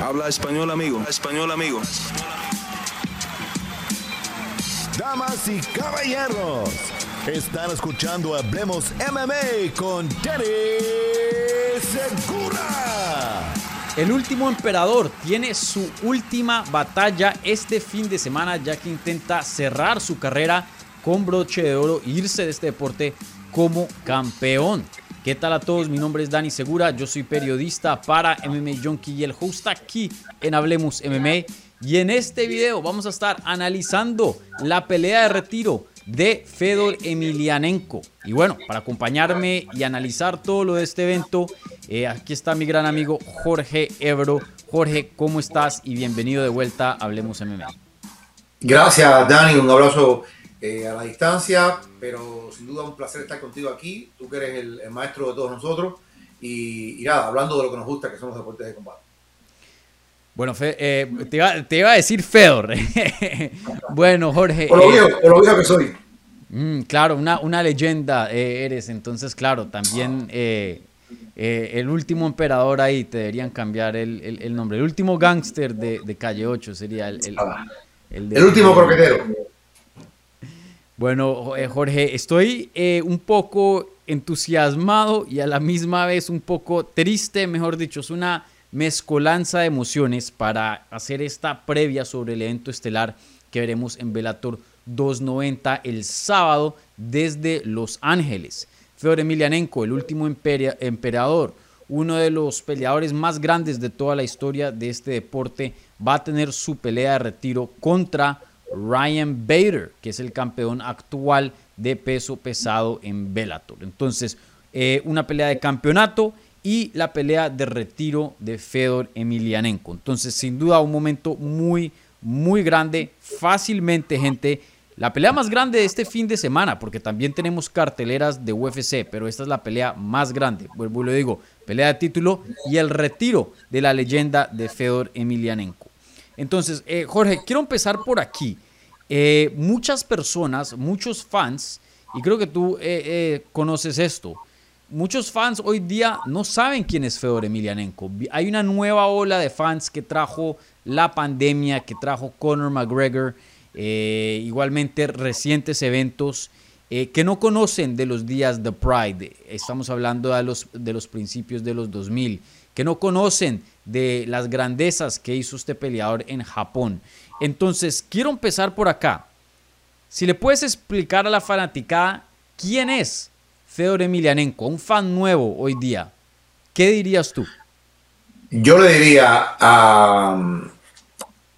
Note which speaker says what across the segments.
Speaker 1: Habla español, amigo. español, amigo.
Speaker 2: Damas y caballeros, están escuchando Hablemos MMA con Danny Segura.
Speaker 3: El último emperador tiene su última batalla este fin de semana ya que intenta cerrar su carrera con broche de oro e irse de este deporte como campeón. ¿Qué tal a todos? Mi nombre es Dani Segura, yo soy periodista para MMA Junkie y el host aquí en Hablemos MMA. Y en este video vamos a estar analizando la pelea de retiro de Fedor Emelianenko. Y bueno, para acompañarme y analizar todo lo de este evento, eh, aquí está mi gran amigo Jorge Ebro. Jorge, ¿cómo estás? Y bienvenido de vuelta a Hablemos MMA.
Speaker 4: Gracias, Dani. Un abrazo eh, a la distancia, pero sin duda un placer estar contigo aquí. Tú que eres el, maestro de todos nosotros. Y, nada, hablando de lo que nos gusta, que son los deportes de combate.
Speaker 3: Bueno, eh, te, iba, a decir Fedor. bueno, Jorge.
Speaker 4: Por lo, viejo, por lo viejo que soy.
Speaker 3: Mm, claro, una, una leyenda eh, eres. Entonces, claro, también el último emperador ahí te deberían cambiar el, el, nombre. El último gángster de, de, Calle 8 sería el,
Speaker 4: el, el último croquetero.
Speaker 3: Bueno, eh, Jorge, estoy eh, un poco entusiasmado y a la misma vez un poco triste, mejor dicho, es una mezcolanza de emociones para hacer esta previa sobre el evento estelar que veremos en Velator 290 el sábado desde Los Ángeles. Fedor Emelianenko, el último emperador, uno de los peleadores más grandes de toda la historia de este deporte, va a tener su pelea de retiro contra Ryan Bader, que es el campeón actual de peso pesado en Bellator. Entonces, eh, una pelea de campeonato y la pelea de retiro de Fedor Emelianenko. Entonces, sin duda, un momento muy, muy grande. Fácilmente, gente. La pelea más grande de este fin de semana, porque también tenemos carteleras de UFC, pero esta es la pelea más grande. Vuelvo y lo digo, pelea de título y el retiro de la leyenda de Fedor Emelianenko. Entonces, eh, Jorge, quiero empezar por aquí. Eh, muchas personas, muchos fans, y creo que tú eh, conoces esto, muchos fans hoy día no saben quién es Fedor Emelianenko. Hay una nueva ola de fans que trajo la pandemia, que trajo Conor McGregor, igualmente recientes eventos. que no conocen de los días de Pride, estamos hablando de los, de los principios de los 2000, que no conocen de las grandezas que hizo este peleador en Japón. Entonces, quiero empezar por acá. Si le puedes explicar a la fanaticada quién es Fedor Emelianenko, un fan nuevo hoy día, ¿qué dirías tú?
Speaker 4: Yo le diría,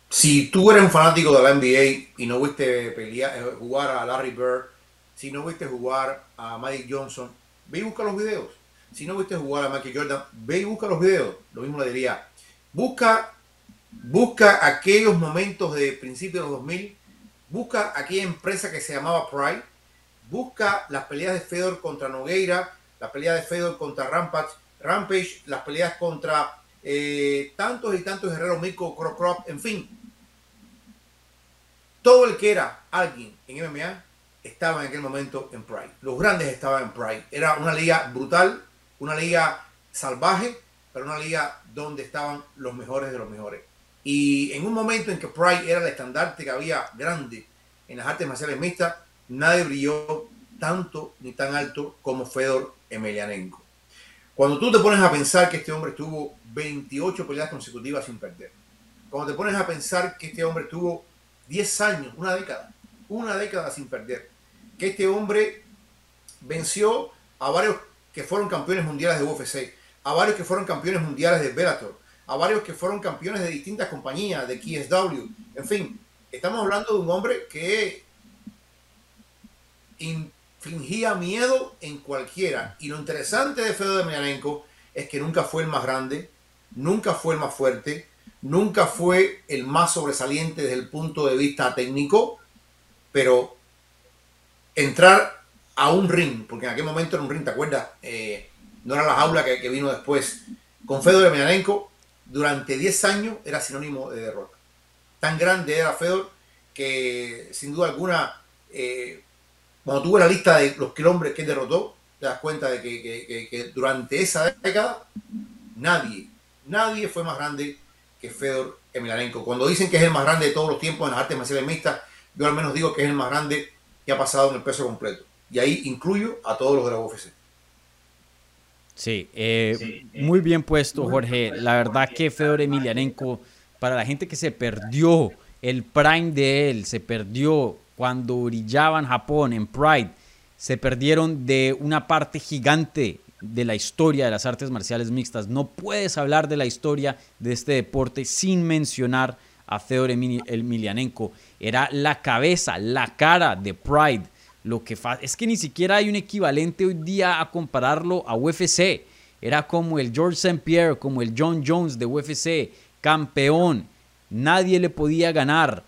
Speaker 4: si tú eres un fanático de la NBA y no viste pelear, eh, jugar a Larry Bird, si no viste jugar a Mike Johnson, ve y busca los videos. Si no viste jugar a Michael Jordan, ve y busca los videos. Lo mismo le diría. Busca busca aquellos momentos de principios de los 2000, busca aquella empresa que se llamaba Pride, busca las peleas de Fedor contra Nogueira, la pelea de Fedor contra Rampage, Rampage las peleas contra eh, tantos y tantos guerreros, Mirko Crop, en fin. Todo el que era alguien en MMA estaba en aquel momento en Pride. Los grandes estaban en Pride. Era una liga brutal, una liga salvaje, pero una liga donde estaban los mejores de los mejores. Y en un momento en que Pride era el estandarte que había grande en las artes marciales mixtas, nadie brilló tanto ni tan alto como Fedor Emelianenko. Cuando tú te pones a pensar que este hombre tuvo 28 peleas consecutivas sin perder, cuando te pones a pensar que este hombre tuvo 10 años, una década, una década sin perder, que este hombre venció a varios que fueron campeones mundiales de UFC, a varios que fueron campeones mundiales de Bellator, a varios que fueron campeones de distintas compañías, de KSW, en fin, estamos hablando de un hombre que infligía miedo en cualquiera. Y lo interesante de Fedor Emelianenko es que nunca fue el más grande, nunca fue el más fuerte, nunca fue el más sobresaliente desde el punto de vista técnico, pero entrar a un ring, porque en aquel momento era un ring, ¿te acuerdas? Eh, no era la jaula que, que, vino después. Con Fedor Emelianenko durante 10 años era sinónimo de derrota. Tan grande era Fedor que sin duda alguna, eh, cuando tuve la lista de los hombres que derrotó, te das cuenta de que, durante esa década nadie, nadie fue más grande que Fedor Emelianenko. Cuando dicen que es el más grande de todos los tiempos en las artes marciales mixtas, yo al menos digo que es el más grande que ha pasado en el peso completo. Y ahí incluyo a todos los de la UFC.
Speaker 3: Sí, eh, muy bien puesto, Jorge. La verdad que Fedor Emelianenko, para la gente que se perdió el prime de él, se perdió cuando brillaba en Japón, en Pride, se perdieron de una parte gigante de la historia de las artes marciales mixtas. No puedes hablar de la historia de este deporte sin mencionar a Fedor Emelianenko. Era la cabeza, la cara de Pride. Lo que es que ni siquiera hay un equivalente hoy día a compararlo a UFC. Era como el George St. Pierre, como el John Jones de UFC, campeón. Nadie le podía ganar.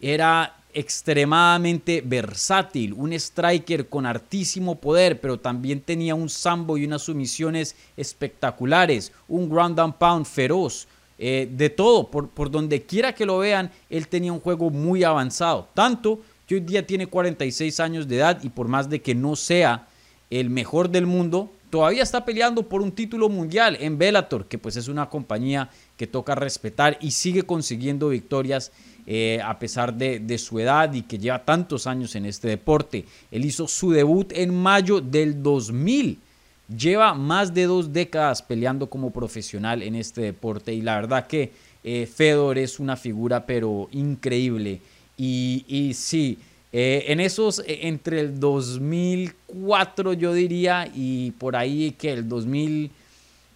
Speaker 3: Era extremadamente versátil, un striker con hartísimo poder, pero también tenía un sambo y unas sumisiones espectaculares, un ground and pound feroz, eh, de todo, por, por donde quiera que lo vean, él tenía un juego muy avanzado, tanto hoy día tiene 46 años de edad y por más de que no sea el mejor del mundo, todavía está peleando por un título mundial en Bellator, que pues es una compañía que toca respetar y sigue consiguiendo victorias eh, a pesar de, su edad y que lleva tantos años en este deporte. Él hizo su debut en mayo del 2000. Lleva más de dos décadas peleando como profesional en este deporte y la verdad que eh, Fedor es una figura pero increíble. Y, y sí, eh, en esos, entre el 2004 yo diría y por ahí que el 2000,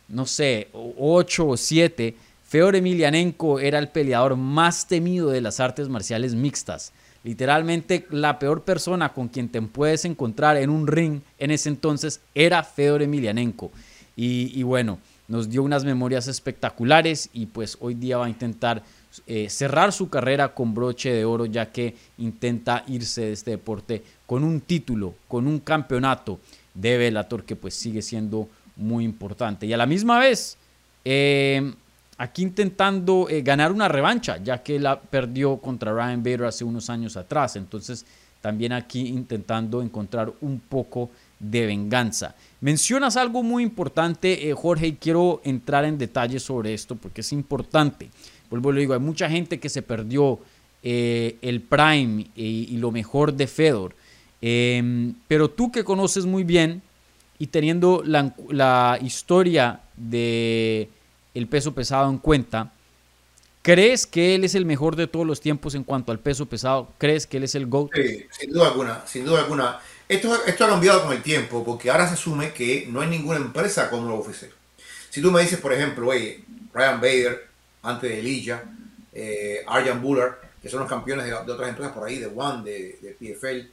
Speaker 3: no sé, 8 o 7, Feor Emelianenko era el peleador más temido de las artes marciales mixtas. Literalmente la peor persona con quien te puedes encontrar en un ring en ese entonces era Fedor Emelianenko. Y, bueno, nos dio unas memorias espectaculares y pues hoy día va a intentar eh, cerrar su carrera con broche de oro ya que intenta irse de este deporte con un título, con un campeonato de Bellator que pues sigue siendo muy importante. Y a la misma vez, eh, aquí intentando eh, ganar una revancha, ya que la perdió contra Ryan Bader hace unos años atrás. Entonces, también aquí intentando encontrar un poco de venganza. Mencionas algo muy importante, eh, Jorge, y quiero entrar en detalle sobre esto porque es importante. Vuelvo y lo digo, hay mucha gente que se perdió eh, el Prime y, lo mejor de Fedor. Em, pero tú que conoces muy bien y teniendo la historia de el peso pesado en cuenta. ¿Crees que él es el mejor de todos los tiempos en cuanto al peso pesado? ¿Crees que él es el GOAT?
Speaker 4: Sí, sin duda alguna, sin duda alguna. Esto, ha cambiado con el tiempo, porque ahora se asume que no hay ninguna empresa como lo UFC. Si tú me dices, por ejemplo, oye, Ryan Bader, antes de Elijah, eh, Arjan Buller, que son los campeones de, otras empresas por ahí, de One, de, PFL,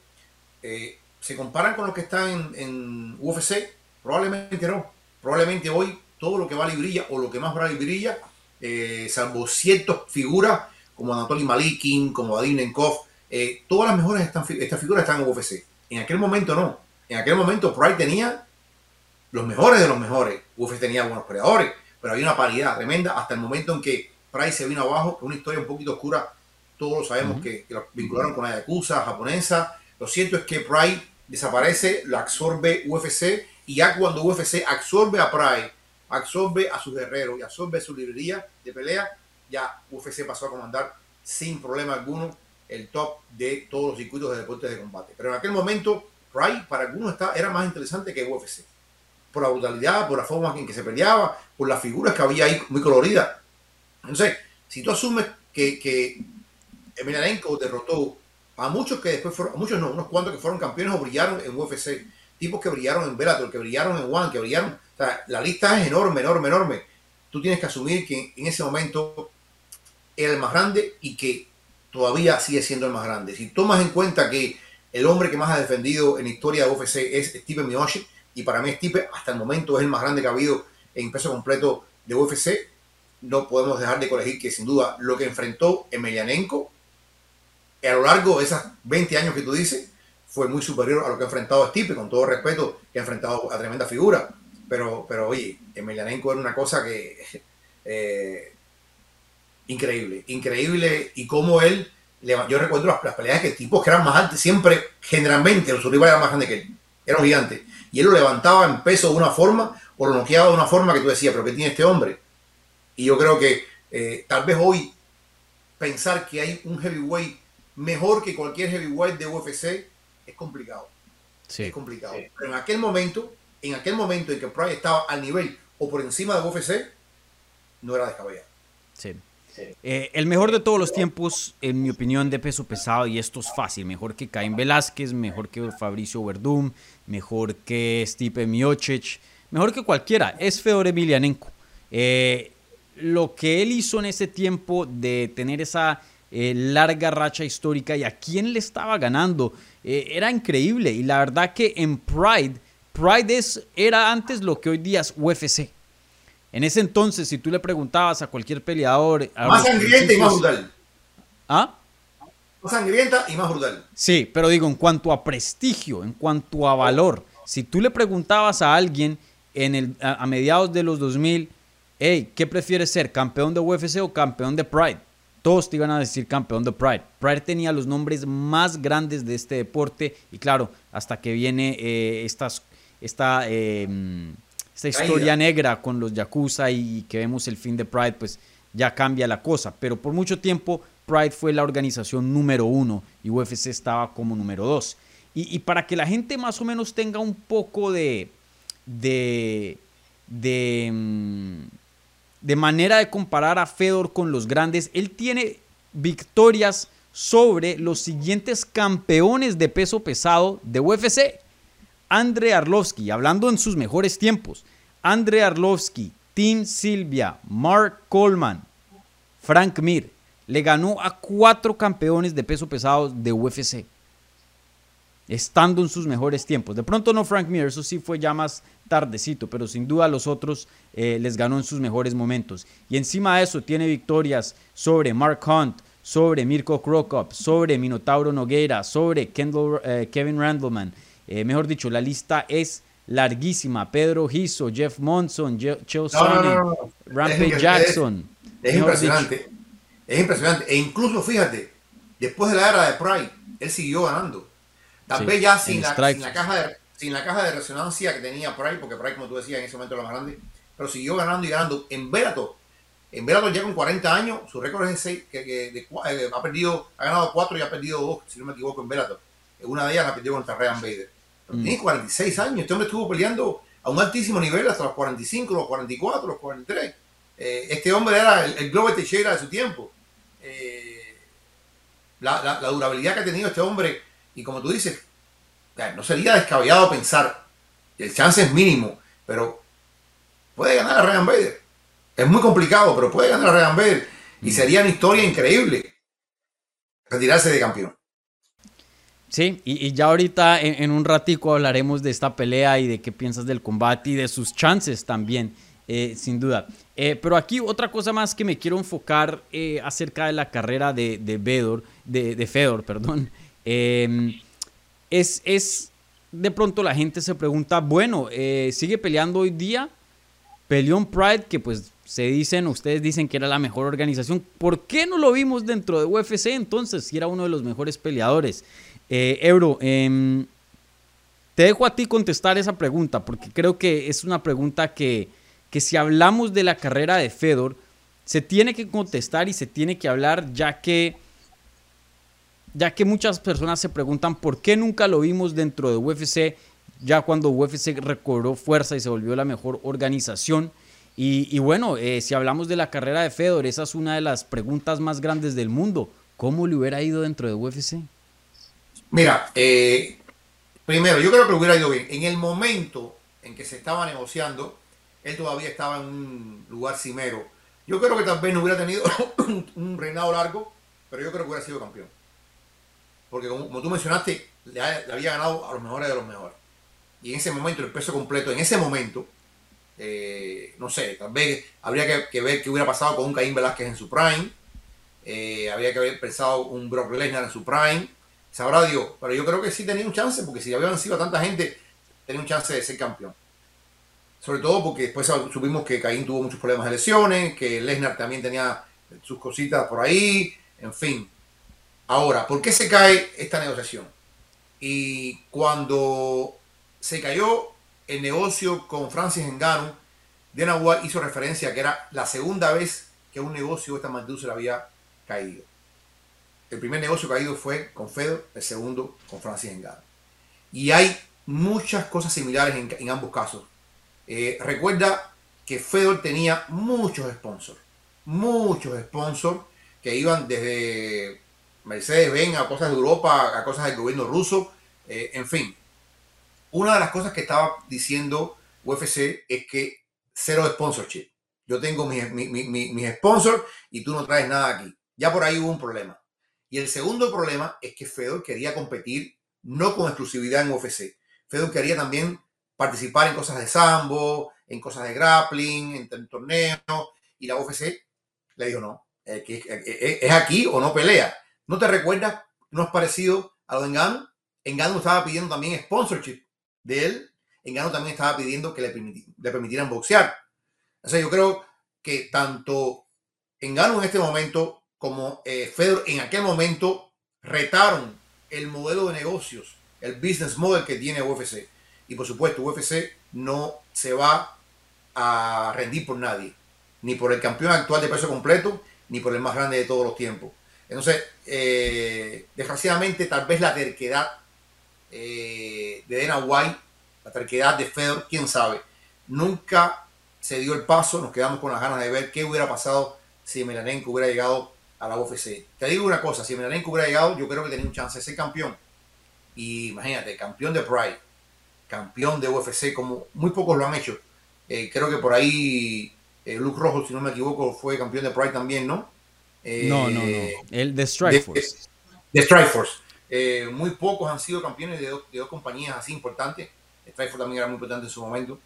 Speaker 4: eh, ¿se comparan con los que están en, en UFC? Probablemente no. Probablemente hoy todo lo que vale y brilla o lo que más vale y brilla, eh, salvo ciertas figuras como Anatoly Malikin, como Vadim Nenkov, eh, todas las mejores están, estas figuras están en UFC. En aquel momento no. En aquel momento Pride tenía los mejores de los mejores. UFC tenía buenos peleadores, pero había una paridad tremenda hasta el momento en que Pride se vino abajo, una historia un poquito oscura. Todos sabemos que, lo vincularon con la Yakuza japonesa. Lo cierto es que Pride desaparece, lo absorbe UFC y ya cuando UFC absorbe a Pride absorbe a sus guerreros y absorbe su librería de pelea, ya UFC pasó a comandar sin problema alguno el top de todos los circuitos de deportes de combate. Pero en aquel momento, Pride para algunos era más interesante que UFC. Por la brutalidad, por la forma en que se peleaba, por las figuras que había ahí muy coloridas. Entonces, si tú asumes que, que Emelianenko derrotó a muchos que después fueron, a muchos no, unos cuantos que fueron campeones o brillaron en UFC, tipos que brillaron en Bellator, que brillaron en One, que brillaron la lista es enorme, enorme, enorme. Tú tienes que asumir que en ese momento era el más grande y que todavía sigue siendo el más grande. Si tomas en cuenta que el hombre que más ha defendido en la historia de UFC es Steve Miocic, y para mí Steve hasta el momento es el más grande que ha habido en peso completo de UFC, no podemos dejar de colegir que sin duda lo que enfrentó Emelianenko a lo largo de esos 20 años que tú dices fue muy superior a lo que ha enfrentado Stipe, con todo respeto, que ha enfrentado a tremenda figura. Pero, pero oye, Emelianenko era una cosa que. Eh, increíble, increíble. Y como él. Yo recuerdo las, peleas que tipos que eran más altos, siempre, generalmente, los rivales eran más grandes que él. Era un gigante. Y él lo levantaba en peso de una forma, o lo noqueaba de una forma que tú decías, pero ¿qué tiene este hombre? Y yo creo que Eh, tal vez hoy pensar que hay un heavyweight mejor que cualquier heavyweight de UFC es complicado.
Speaker 3: Sí.
Speaker 4: Es complicado. Pero en aquel momento, en aquel momento en que Pride estaba al nivel o por encima de UFC, no era descabellado.
Speaker 3: Sí. Eh, el mejor de todos los tiempos, en mi opinión, de peso pesado, y esto es fácil, mejor que Caín Velázquez, mejor que Fabricio Verdum, mejor que Stipe Miocic, mejor que cualquiera, es Fedor Emelianenko. Eh, lo que él hizo en ese tiempo de tener esa eh, larga racha histórica y a quién le estaba ganando, era increíble. Y la verdad que en Pride, Pride es, era antes lo que hoy día es UFC. En ese entonces, si tú le preguntabas a cualquier peleador... a
Speaker 4: Más sangrienta y más brutal.
Speaker 3: ¿Ah?
Speaker 4: Más sangrienta y más brutal.
Speaker 3: Sí, pero digo, en cuanto a prestigio, en cuanto a valor, si tú le preguntabas a alguien en el, a, a mediados de los 2000, hey, ¿qué prefieres ser, campeón de UFC o campeón de Pride? Todos te iban a decir campeón de Pride. Pride tenía los nombres más grandes de este deporte y claro, hasta que viene eh, estas, esta, eh, esta historia
Speaker 4: Caída.
Speaker 3: negra con los Yakuza y que vemos el fin de Pride, pues ya cambia la cosa. Pero por mucho tiempo Pride fue la organización número uno y UFC estaba como número dos. Y, y para que la gente más o menos tenga un poco de, de, de, mm, de manera de comparar a Fedor con los grandes, él tiene victorias sobre los siguientes campeones de peso pesado de UFC. Andre Arlovsky, hablando en sus mejores tiempos, Andre Arlovsky, Tim Silvia, Mark Coleman, Frank Mir, le ganó a cuatro campeones de peso pesado de UFC, estando en sus mejores tiempos. De pronto no Frank Mir, eso sí fue ya más tardecito, pero sin duda los otros eh, les ganó en sus mejores momentos. Y encima de eso tiene victorias sobre Mark Hunt, sobre Mirko Krokop, sobre Minotauro Nogueira, sobre Kendall, eh, Kevin Randleman. Eh, mejor dicho, la lista es larguísima. Pedro Giso, Jeff Monson, Chael
Speaker 4: No.
Speaker 3: Rampage Jackson.
Speaker 4: Es impresionante. Es impresionante. E incluso, fíjate, después de la era de Pride, él siguió ganando. Tal
Speaker 3: Sí,
Speaker 4: vez ya sin la, sin, la caja de, sin la caja de resonancia que tenía Pride, porque Pride, como tú decías, en ese momento era más grande, pero siguió ganando y ganando. En Bellator, en Bellator ya con 40 años, su récord es de 6, que, que de cua- eh, ha perdido, ha ganado 4 y ha perdido 2, si no me equivoco, en Bellator. Una de ellas la perdió contra Ryan Bader.
Speaker 3: Mm.
Speaker 4: tiene 46 años, este hombre estuvo peleando a un altísimo nivel hasta los 45, los 44, los 43. Eh, este hombre era el, el Glover Teixeira de su tiempo. Eh, la, la- la durabilidad que ha tenido este hombre, y como tú dices, no sería descabellado pensar, el chance es mínimo, pero puede ganar a Ryan Bader. Es muy complicado, pero puede ganar a Ryan Bader. Y sería una historia increíble retirarse de campeón.
Speaker 3: Sí, y, ya ahorita en, un ratico hablaremos de esta pelea y de qué piensas del combate y de sus chances también, eh, sin duda. Eh, pero aquí otra cosa más que me quiero enfocar eh, acerca de la carrera de, de Fedor, de, de Fedor, perdón, eh, es, es de pronto la gente se pregunta, bueno, sigue peleando hoy día, peleó en Pride, que pues se dicen, ustedes dicen que era la mejor organización. ¿Por qué no lo vimos dentro de UFC entonces si era uno de los mejores peleadores? Eh, Euro, em, te dejo a ti contestar esa pregunta porque creo que es una pregunta que, que si hablamos de la carrera de Fedor, se tiene que contestar y se tiene que hablar ya que ya que muchas personas se preguntan por qué nunca lo vimos dentro de UFC, ya cuando UFC recobró fuerza y se volvió la mejor organización. Y, y bueno, eh, si hablamos de la carrera de Fedor, esa es una de las preguntas más grandes del mundo. ¿Cómo le hubiera ido dentro de UFC?
Speaker 4: Mira, eh, primero, yo creo que hubiera ido bien. En el momento en que se estaba negociando, él todavía estaba en un lugar cimero. Yo creo que tal vez no hubiera tenido un, reinado largo, pero yo creo que hubiera sido campeón. Porque como, tú mencionaste, le, ha- le había ganado a los mejores de los mejores. Y en ese momento, el peso completo, en ese momento, eh, no sé, tal vez habría que, que ver qué hubiera pasado con un Caín Velázquez en su prime. Eh, habría que haber pensado un Brock Lesnar en su prime. Sabrá Dios. Pero yo creo que sí tenía un chance, porque si había vencido a tanta gente, tenía un chance de ser campeón. Sobre todo porque después supimos que Caín tuvo muchos problemas de lesiones, que Lesnar también tenía sus cositas por ahí, en fin. Ahora, ¿por qué se cae esta negociación? Y cuando se cayó el negocio con Francis Ngannou, Dana White hizo referencia a que era la segunda vez que un negocio de esta magnitud se había caído. El primer negocio caído fue con Fedor, el segundo con Francis Ngannou. Y hay muchas cosas similares en, ambos casos. Eh, recuerda que Fedor tenía muchos sponsors, muchos sponsors que iban desde Mercedes-Benz a cosas de Europa, a cosas del gobierno ruso, eh, en fin. Una de las cosas que estaba diciendo UFC es que cero sponsorship. Yo tengo mis, mis, sponsors y tú no traes nada aquí. Ya por ahí hubo un problema. Y el segundo problema es que Fedor quería competir no con exclusividad en UFC. Fedor quería también participar en cosas de sambo, en cosas de grappling, en, torneos, y la UFC le dijo no, eh, eh, eh, es aquí o no pelea. ¿No te recuerdas? ¿No es parecido a lo de Engano? Engano estaba pidiendo también sponsorship de él. Engano también estaba pidiendo que le, le permitieran boxear. O sea, yo creo que tanto Engano en este momento como Fedor en aquel momento retaron el modelo de negocios, el business model que tiene UFC. Y por supuesto, UFC no se va a rendir por nadie, ni por el campeón actual de peso completo, ni por el más grande de todos los tiempos. Entonces, eh, desgraciadamente, tal vez la terquedad eh, de Dana White, la terquedad de Fedor, quién sabe, nunca se dio el paso, nos quedamos con las ganas de ver qué hubiera pasado si Melanenko hubiera llegado a la UFC. Te digo una cosa, si Melanenko hubiera llegado, yo creo que tenía un chance de ser campeón. Y imagínate, campeón de Pride, campeón de UFC, como muy pocos lo han hecho. Eh, creo que por ahí eh, Luke Rojo, si no me equivoco, fue campeón de Pride también, ¿no?
Speaker 3: Eh, no, no, no. El de Strikeforce.
Speaker 4: De, Strikeforce. muy pocos han sido campeones de dos, compañías así importantes. Strikeforce también era muy importante en su momento.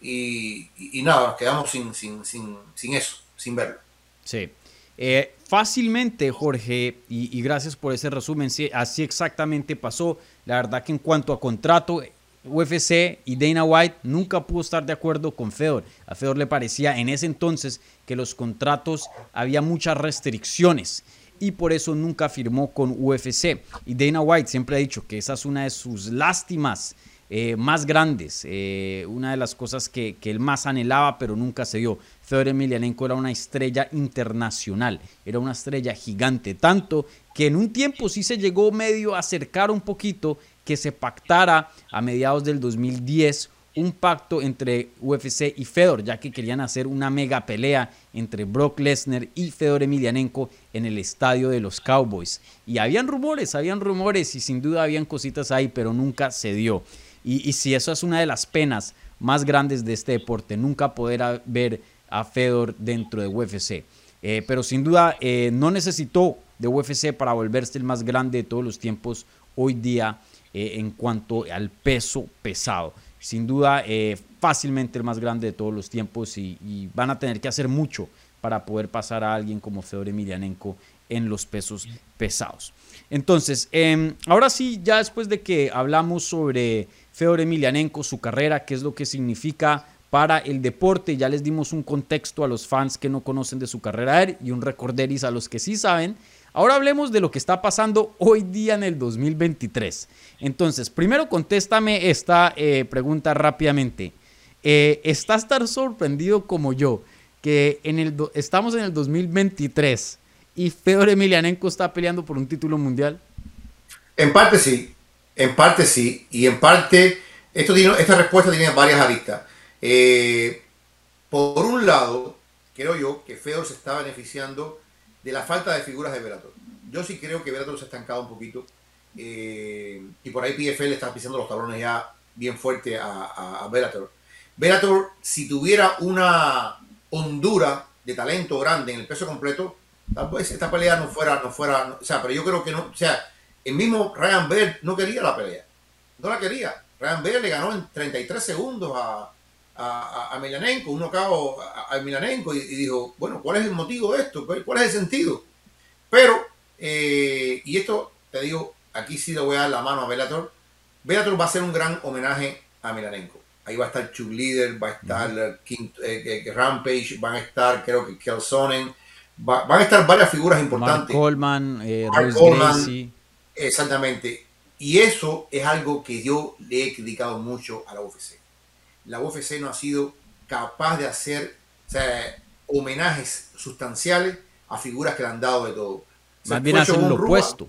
Speaker 4: Y, nada, nos quedamos sin, sin, sin, sin eso, sin verlo.
Speaker 3: Sí. Fácilmente, Jorge, y, gracias por ese resumen, sí, así exactamente pasó. La verdad que en cuanto a contrato, UFC y Dana White nunca pudo estar de acuerdo con Fedor. A Fedor le parecía en ese entonces que los contratos había muchas restricciones y por eso nunca firmó con UFC. Y Dana White siempre ha dicho que esa es una de sus lástimas eh, más grandes, eh, una de las cosas que, él más anhelaba pero nunca se dio. Fedor Emelianenko era una estrella internacional, era una estrella gigante, tanto que en un tiempo sí se llegó medio a acercar un poquito que se pactara a mediados del 2010 un pacto entre UFC y Fedor, ya que querían hacer una mega pelea entre Brock Lesnar y Fedor Emelianenko en el estadio de los Cowboys. Y habían rumores, habían rumores y sin duda habían cositas ahí, pero nunca se dio. Y, si eso es una de las penas más grandes de este deporte, nunca poder ver a Fedor dentro de UFC. Eh, pero sin duda eh, no necesitó de UFC para volverse el más grande de todos los tiempos hoy día eh, en cuanto al peso pesado. Sin duda, fácilmente el más grande de todos los tiempos y, van a tener que hacer mucho para poder pasar a alguien como Fedor Emelianenko en los pesos pesados. Entonces, em, ahora sí, ya después de que hablamos sobre Fedor Emelianenko, su carrera, qué es lo que significa para el deporte, ya les dimos un contexto a los fans que no conocen de su carrera y un recorderis a los que sí saben. Ahora hablemos de lo que está pasando hoy día en el 2023. Entonces, primero contéstame esta eh, pregunta rápidamente. Eh, ¿Estás tan sorprendido como yo que en el estamos en el 2023 y Fedor Emelianenko está peleando por un título mundial?
Speaker 4: En parte sí, en parte sí, y en parte esto esta respuesta tiene varias aristas. Eh, por un lado, creo yo que Fedor se está beneficiando de la falta de figuras de Velator. Yo sí creo que Velator se ha estancado un poquito eh, y por ahí PFL está pisando los talones ya bien fuerte a, Bellator. Bellator, si tuviera una hondura de talento grande en el peso completo, tal vez esta pelea no fuera, no fuera, o sea, pero yo creo que no, o sea, el mismo Ryan Bell no quería la pelea, no la quería. Ryan Bell le ganó en 33 segundos a, a, a Milanenko, un knockout a, a Milanenko y, dijo, bueno, ¿cuál es el motivo de esto? ¿Cuál es el sentido? Pero, eh, y esto te digo, aquí sí le voy a dar la mano a Bellator. Bellator va a ser un gran homenaje a Milanenko. Ahí va a estar Chuck Leader, va a estar King, eh, eh, Rampage, van a estar, creo que Kelsonen, va, van a estar varias figuras importantes.
Speaker 3: Mark Coleman, eh,
Speaker 4: Coleman, Exactamente. Y eso es algo que yo le he criticado mucho a la UFC la UFC no ha sido capaz de hacer, o sea, homenajes sustanciales a figuras que le han dado de todo. Se
Speaker 3: Más bien
Speaker 4: fue
Speaker 3: hacen
Speaker 4: Shogun
Speaker 3: lo
Speaker 4: Rua,
Speaker 3: opuesto.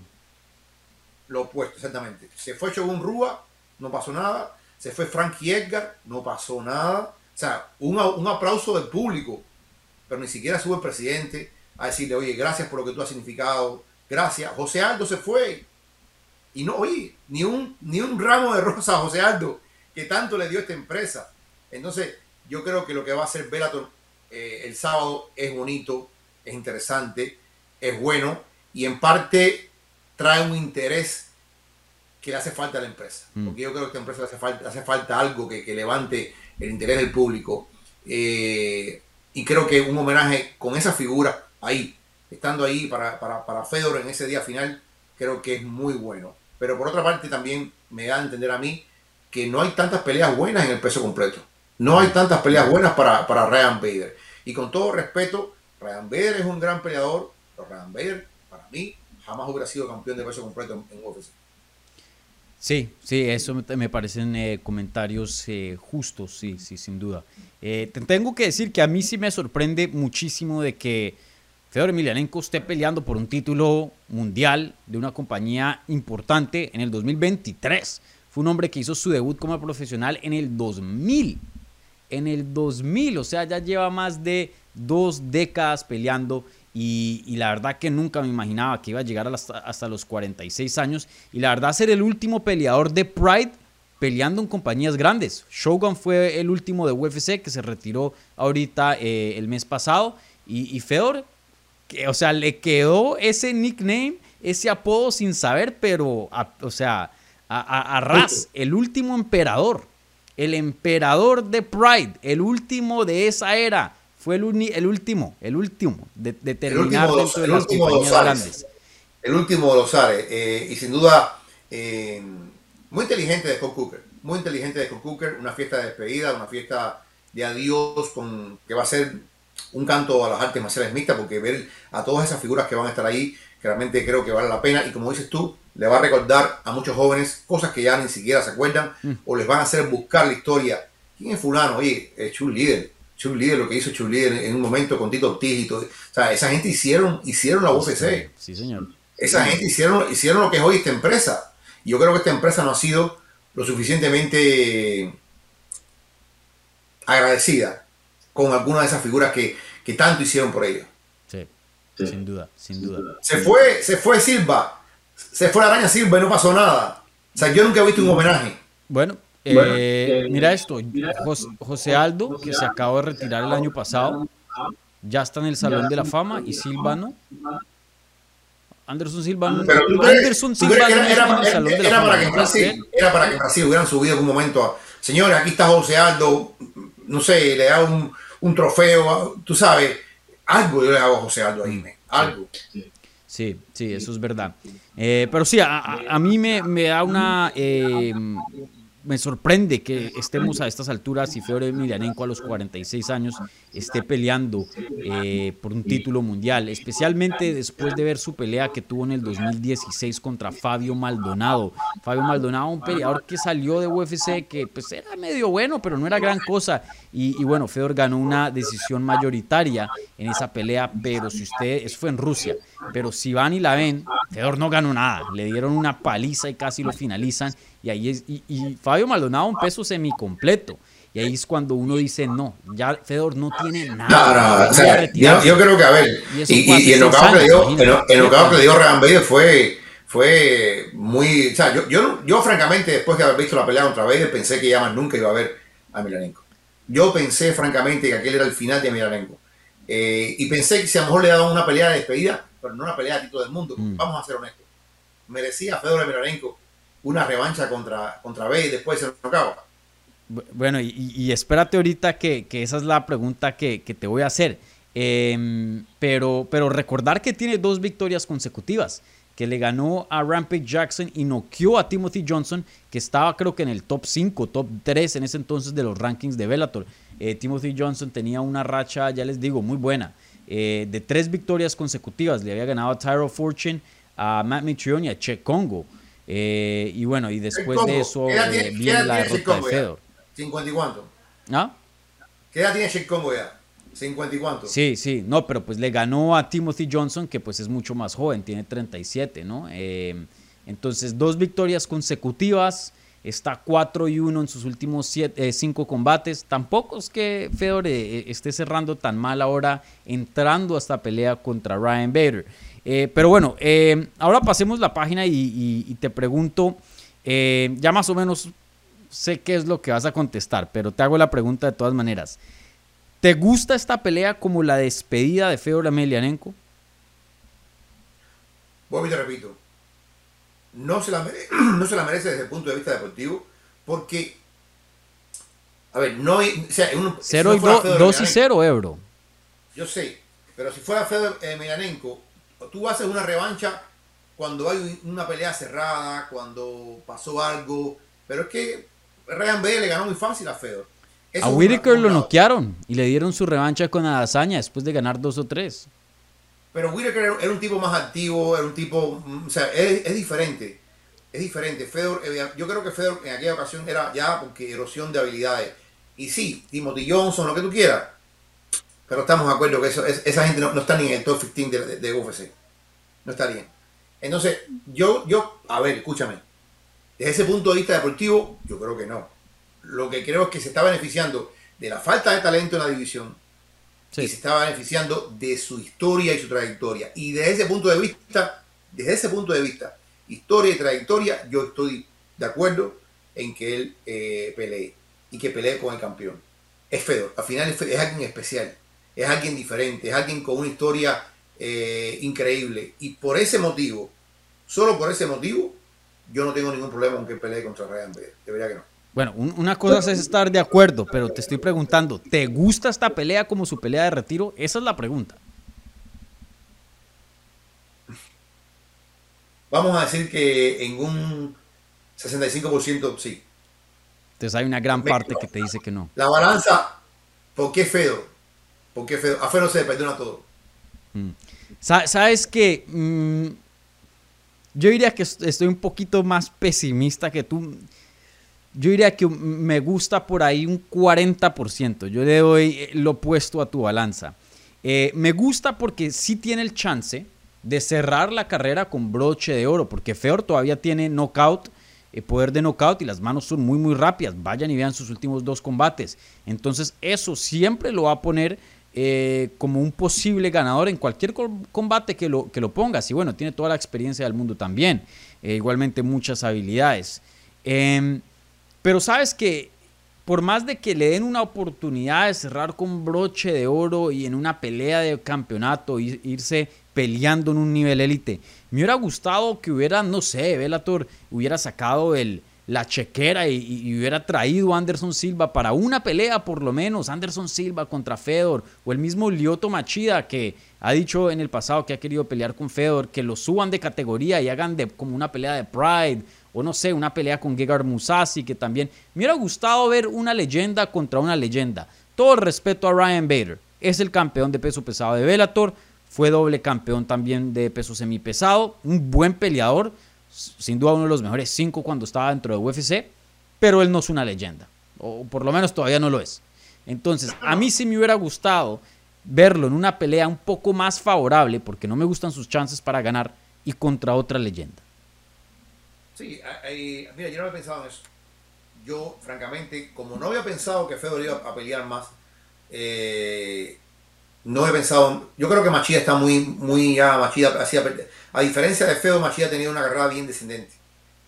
Speaker 4: Lo opuesto, exactamente. Se fue Shogun Rua, no pasó nada. Se fue Frankie Edgar, no pasó nada. O sea, un, un aplauso del público, pero ni siquiera sube el presidente a decirle, oye, gracias por lo que tú has significado, gracias. José Aldo se fue. Y no, oye, ni un, ni un ramo de rosa a José Aldo, que tanto le dio esta empresa. Entonces, yo creo que lo que va a hacer Bellator eh, el sábado es bonito, es interesante, es bueno y en parte trae un interés que le hace falta a la empresa.
Speaker 3: Mm.
Speaker 4: Porque yo creo que a esta empresa le hace falta, hace falta algo que, que levante el interés del público. Eh, y creo que un homenaje con esa figura ahí, estando ahí para, para, para Fedor en ese día final, creo que es muy bueno. Pero por otra parte también me da a entender a mí que no hay tantas peleas buenas en el peso completo. No hay tantas peleas buenas para, para Ryan Bader. Y con todo respeto, Ryan Bader es un gran peleador, pero Ryan Bader, para mí, jamás hubiera sido campeón de peso completo en, UFC.
Speaker 3: Sí, sí, eso me, parecen eh, comentarios eh, justos, sí, sí, sin duda. Eh, te tengo que decir que a mí sí me sorprende muchísimo de que Fedor Emelianenko esté peleando por un título mundial de una compañía importante en el 2023. Fue un hombre que hizo su debut como profesional en el 2000. En el 2000, o sea, ya lleva más de dos décadas peleando y, la verdad que nunca me imaginaba que iba a llegar hasta, los 46 años. Y la verdad ser el último peleador de Pride peleando en compañías grandes. Shogun fue el último de UFC que se retiró ahorita eh, el mes pasado. Y, y Fedor, que, o sea, le quedó ese nickname, ese apodo sin saber, pero, o sea, a, a, a ras, el último emperador. El emperador de Pride, el último de esa era fue el, uni, el, último, el último de, de terminar
Speaker 4: el
Speaker 3: dentro de las compañías
Speaker 4: de
Speaker 3: grandes.
Speaker 4: El último de los Ares. Eh, y sin duda, eh, muy inteligente de Scott Cooker. Muy inteligente de Scott Cooker. Una fiesta de despedida, una fiesta de adiós con, que va a ser un canto a las artes marciales mixtas, porque ver a todas esas figuras que van a estar ahí, que realmente creo que vale la pena. Y como dices tú, le va a recordar a muchos jóvenes cosas que ya ni siquiera se acuerdan, mm. o les van a hacer buscar la historia. ¿Quién es fulano? Oye, es un líder Chuck Líder, lo que hizo Chuck Líder en un momento con Tito Ortiz y todo. O sea, esa gente hicieron, hicieron la UFC.
Speaker 3: Sí, sí, señor.
Speaker 4: Esa gente hicieron, hicieron lo que es hoy esta empresa. Y yo creo que esta empresa no ha sido lo suficientemente agradecida con alguna de esas figuras que, que tanto hicieron por ellos.
Speaker 3: Sí, sí, sin duda, sin duda.
Speaker 4: Se fue, se fue Silva, se fue la araña Silva y no pasó nada. O sea, yo nunca he visto un homenaje.
Speaker 3: Bueno, eh, bueno, eh, mira esto, José, José Aldo, que se acabó de retirar el año pasado, ya está en el Salón de la Fama y Silva no. Anderson Silva no.
Speaker 4: Pero tú
Speaker 3: Anderson
Speaker 4: tú crees
Speaker 3: Silva
Speaker 4: que
Speaker 3: no
Speaker 4: era,
Speaker 3: está
Speaker 4: era,
Speaker 3: en el Salón de la
Speaker 4: era
Speaker 3: Fama.
Speaker 4: para que en Brasil, era para que en Brasil hubieran subido en algún momento a, señores, aquí está José Aldo, no sé, le da un, un trofeo, tú sabes, algo yo le hago a José Aldo ahí, algo.
Speaker 3: Sí, sí, eso es verdad. Eh, pero sí, a, a, a mí me, me, da una... Eh, me sorprende que estemos a estas alturas y Fedor Emelianenko a los 46 años esté peleando eh, por un título mundial, especialmente después de ver su pelea que tuvo en el 2016 contra Fabio Maldonado. Fabio Maldonado, un peleador que salió de UFC que pues era medio bueno, pero no era gran cosa. Y, y bueno, Fedor ganó una decisión mayoritaria en esa pelea, pero si usted, eso fue en Rusia, pero si van y la ven, Fedor no ganó nada, le dieron una paliza y casi lo finalizan. Y ahí es, y, y Fabio Maldonado un peso semicompleto. Y ahí es cuando uno dice, no, ya Fedor no tiene nada.
Speaker 4: No, no, o sea, yo, yo, creo que, a ver, y, y, y el knockout que dio, el, dio Bader fue, fue muy, o sea, yo, yo, yo francamente, después de haber visto la pelea contra Bader, pensé que ya más nunca iba a ver a Milanenko. Yo pensé francamente que aquel era el final de Milanenko. Eh, y pensé que si a lo mejor le daban una pelea de despedida, pero no una pelea de título del mundo, mm. vamos a ser honestos. Merecía Fedor Emelianenko una revancha contra, contra Bay y después se lo acaba.
Speaker 3: Bueno, y, y, espérate ahorita que, que, esa es la pregunta que, que te voy a hacer. Eh, pero, pero recordar que tiene dos victorias consecutivas, que le ganó a Rampage Jackson y noqueó a Timothy Johnson, que estaba creo que en el top 5, top 3 en ese entonces de los rankings de Bellator. Eh, Timothy Johnson tenía una racha, ya les digo, muy buena, eh, de tres victorias consecutivas. Le había ganado a Tyro Fortune, a Matt Mitrione y a Che Congo. Eh, y bueno, y después de eso eh, viene la derrota de Fedor.
Speaker 4: ¿50 y cuánto?
Speaker 3: ¿Ah?
Speaker 4: ¿Qué edad tiene Sheik Congo ya? 50 y cuánto.
Speaker 3: Sí, sí, no, pero pues le ganó a Timothy Johnson, que pues es mucho más joven, tiene 37, ¿no? Eh, entonces, dos victorias consecutivas, está 4 y 1 en sus últimos 5 eh, combates. Tampoco es que Fedor eh, esté cerrando tan mal ahora entrando a esta pelea contra Ryan Bader. pero bueno, ahora pasemos la página y te pregunto, ya más o menos sé qué es lo que vas a contestar, pero te hago la pregunta de todas maneras. ¿Te gusta esta pelea como la despedida de Fedor Emelianenko?
Speaker 4: Vuelvo y te repito. No se, la merece, no se la merece desde el punto de vista deportivo porque, a ver, no hay... O sea,
Speaker 3: 0 y 2 y 0, Ebro.
Speaker 4: Yo sé, pero si fuera Fedor Emelianenko, tú haces una revancha cuando hay una pelea cerrada, cuando pasó algo, pero es que Ryan B le ganó muy fácil a Fedor
Speaker 3: a Whitaker lo noquearon y le dieron su revancha con Adazaña después de ganar dos o tres.
Speaker 4: Pero Whitaker era un tipo más activo, era un tipo, mm, o sea, es, diferente. Es diferente. Fedor, eh, yo creo que Fedor en aquella ocasión era ya porque erosión de habilidades. Y sí, Timothy Johnson, lo que tú quieras. Pero estamos de acuerdo que eso, esa gente no, está ni en el top 15 de, UFC. No está bien. Entonces, yo, yo, a ver, escúchame. Desde ese punto de vista deportivo, yo creo que no lo que creo es que se está beneficiando de la falta de talento en la división y se está beneficiando de su historia y su trayectoria. Y desde ese punto de vista, desde ese punto de vista, historia y trayectoria, yo estoy de acuerdo en que él eh, pelee y que pelee con el campeón. Es Fedor, al final es, alguien especial, es alguien diferente, es alguien con una historia eh, increíble. Y por ese motivo, solo por ese motivo, yo no tengo ningún problema con que pelee contra Ryan Bader. Debería que no.
Speaker 3: Bueno, una cosa es estar de acuerdo, pero te estoy preguntando, ¿te gusta esta pelea como su pelea de retiro? Esa es la pregunta.
Speaker 4: Vamos a decir que en un 65% sí.
Speaker 3: Entonces hay una gran parte que te dice que no.
Speaker 4: La balanza, ¿por qué Fedor? ¿Por qué Fedor? A Fedor se le perdona todo.
Speaker 3: Mm. Sabes que mm, yo diría que estoy un poquito más pesimista que tú yo diría que me gusta por ahí un 40%. Yo le doy eh, lo opuesto a tu balanza. Eh, me gusta porque sí tiene el chance de cerrar la carrera con broche de oro, porque Feor todavía tiene knockout, eh, poder de knockout y las manos son muy, muy rápidas. Vayan y vean sus últimos dos combates. Entonces, eso siempre lo va a poner como un posible ganador en cualquier combate que lo, que lo pongas. Y bueno, tiene toda la experiencia del mundo también. igualmente, muchas habilidades. Pero sabes que por más de que le den una oportunidad de cerrar con broche de oro y en una pelea de campeonato, irse peleando en un nivel élite, me hubiera gustado que hubiera, no sé, Velator hubiera sacado el, la chequera y, hubiera traído a Anderson Silva para una pelea por lo menos, Anderson Silva contra Fedor o el mismo Lyoto Machida que ha dicho en el pasado que ha querido pelear con Fedor, que lo suban de categoría y hagan de, como una pelea de Pride o no sé, una pelea con Gegard Musasi, que también me hubiera gustado ver una leyenda contra una leyenda. Todo el respeto a Ryan Bader, es el campeón de peso pesado de Bellator, fue doble campeón también de peso semipesado, un buen peleador, sin duda uno de los mejores cinco cuando estaba dentro de UFC, pero él no es una leyenda, o por lo menos todavía no lo es. Entonces, a mí sí me hubiera gustado verlo en una pelea un poco más favorable, porque no me gustan sus chances para ganar, y contra otra leyenda.
Speaker 4: Sí, mira, yo no había pensado en eso. Yo, francamente, como no había pensado que Fedor iba a pelear más, eh, no he pensado. Yo creo que Machida está muy, muy ya. Machida hacía. A diferencia de Fedor, Machida ha tenido una carrera bien descendente.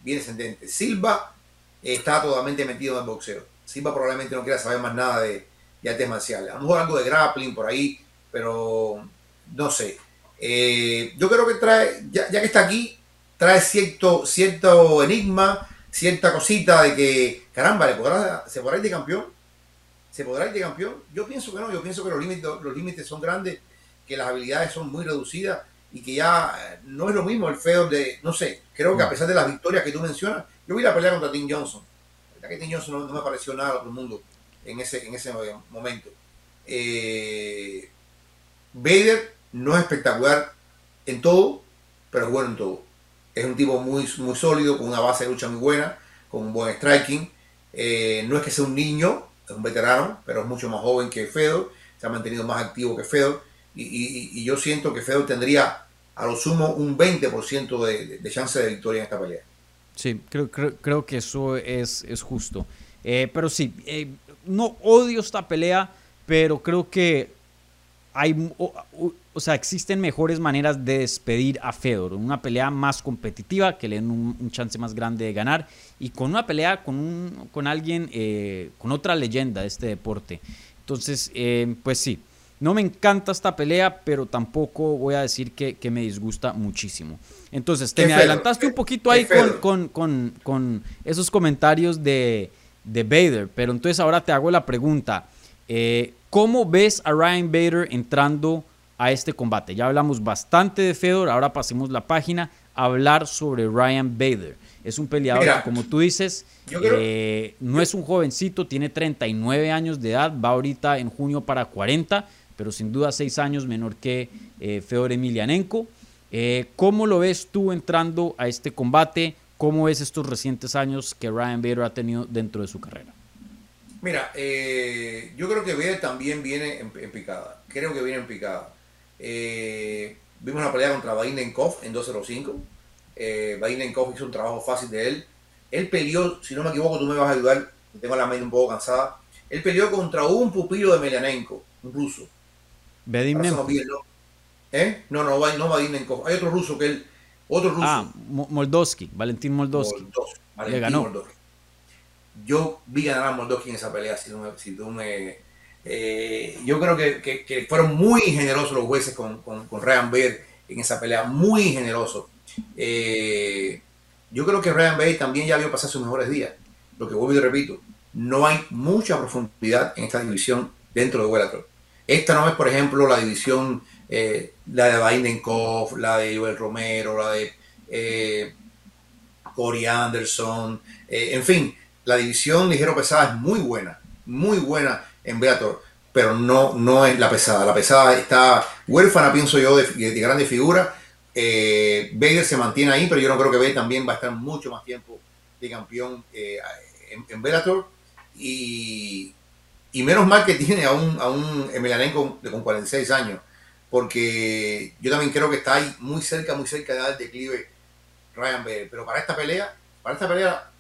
Speaker 4: Bien descendente. Silva está totalmente metido en el boxeo. Silva probablemente no quiera saber más nada de, de artes marciales. A lo mejor algo de grappling por ahí, pero no sé. Eh, yo creo que trae, ya que está aquí, trae cierto, cierto enigma, cierta cosita de que, caramba, ¿le podrá, ¿se podrá ir de campeón? ¿Se podrá ir de campeón? Yo pienso que no, yo pienso que los límites, los límites son grandes, que las habilidades son muy reducidas y que ya eh, no es lo mismo el feo de, no sé, creo que a pesar de las victorias que tú mencionas, yo voy a pelear contra Tim Johnson. La que Tim Johnson no, me pareció nada a todo el mundo en ese, en ese momento. Eh, Vader no es espectacular en todo, pero es bueno en todo. Es un tipo muy, muy sólido, con una base de lucha muy buena, con un buen striking. Eh, no es que sea un niño, es un veterano, pero es mucho más joven que Fedor. se ha mantenido más activo que Fedor y, y- yo siento que Fedor tendría a lo sumo un 20% de, de- chance de victoria en esta pelea.
Speaker 3: Sí, creo, creo, creo que eso es, es justo. Eh, pero sí, eh, no odio esta pelea, pero creo que hay, o, sea, existen mejores maneras de despedir a Fedor. Una pelea más competitiva, que le den un, un chance más grande de ganar. Y con una pelea con, un, con alguien, eh, con otra leyenda de este deporte. Entonces, eh, pues sí, no me encanta esta pelea, pero tampoco voy a decir que, que me disgusta muchísimo. Entonces, te
Speaker 4: ¿Qué
Speaker 3: me
Speaker 4: Fedor?
Speaker 3: adelantaste un
Speaker 4: ¿Qué-
Speaker 3: poquito ahí con, con, con esos comentarios de, de Bader, pero entonces ahora te hago la pregunta. eh, ¿Cómo ves a Ryan Bader entrando a este combate? Ya hablamos bastante de Fedor, ahora pasemos la página a hablar sobre Ryan Bader. Es un peleador
Speaker 4: Mira,
Speaker 3: como tú dices, eh, no es un jovencito, tiene 39 años de edad, va ahorita en junio para 40, pero sin duda 6 años menor que eh, Fedor Emelianenko. Eh, ¿Cómo lo ves tú entrando a este combate? ¿Cómo ves estos recientes años que Ryan Bader ha tenido dentro de su carrera?
Speaker 4: Mira, eh, yo creo que Vader también viene en, en picada. Creo que viene en picada. Eh, vimos la pelea contra Bainenkov en 205. Eh, Bainenkov hizo un trabajo fácil de él. Él peleó, si no me equivoco, tú me vas a ayudar. Tengo la mente un poco cansada. Él peleó contra un pupilo de Melianenko, un ruso. ¿Eh? No, no, no Bainenkov. Hay otro ruso que él. Otro ruso.
Speaker 3: Ah, Mo- Moldovsky, Valentín Moldovsky.
Speaker 4: Moldovsky, Valentín
Speaker 3: Le ganó.
Speaker 4: Moldovsky. Yo vi ganar a Moldovsky en esa pelea, si, tú me- si tú me... eh, yo creo que, fueron muy generosos los jueces con, con, Ryan Bader en esa pelea, muy generosos. Eh, yo creo que Ryan Bader también ya vio pasar sus mejores días. Lo que vuelvo y repito, no hay mucha profundidad en esta división dentro de Bellator. Esta no es, por ejemplo, la división, eh, la de la de Joel Romero, la de eh, Corey Anderson, eh, en fin, la división ligero pesada es muy buena, muy buena en Bellator, pero no, no es la pesada. La pesada está huérfana, pienso yo, de, de grandes figuras. Eh, Bader se mantiene ahí, pero yo no creo que Bader también va a estar mucho más tiempo de campeón eh, en, en Bellator. Y, menos mal que tiene a un, a un con, con 46 años, porque yo también creo que está ahí muy cerca, muy cerca de dar declive Ryan Bader. Pero para esta pelea, para esta pelea,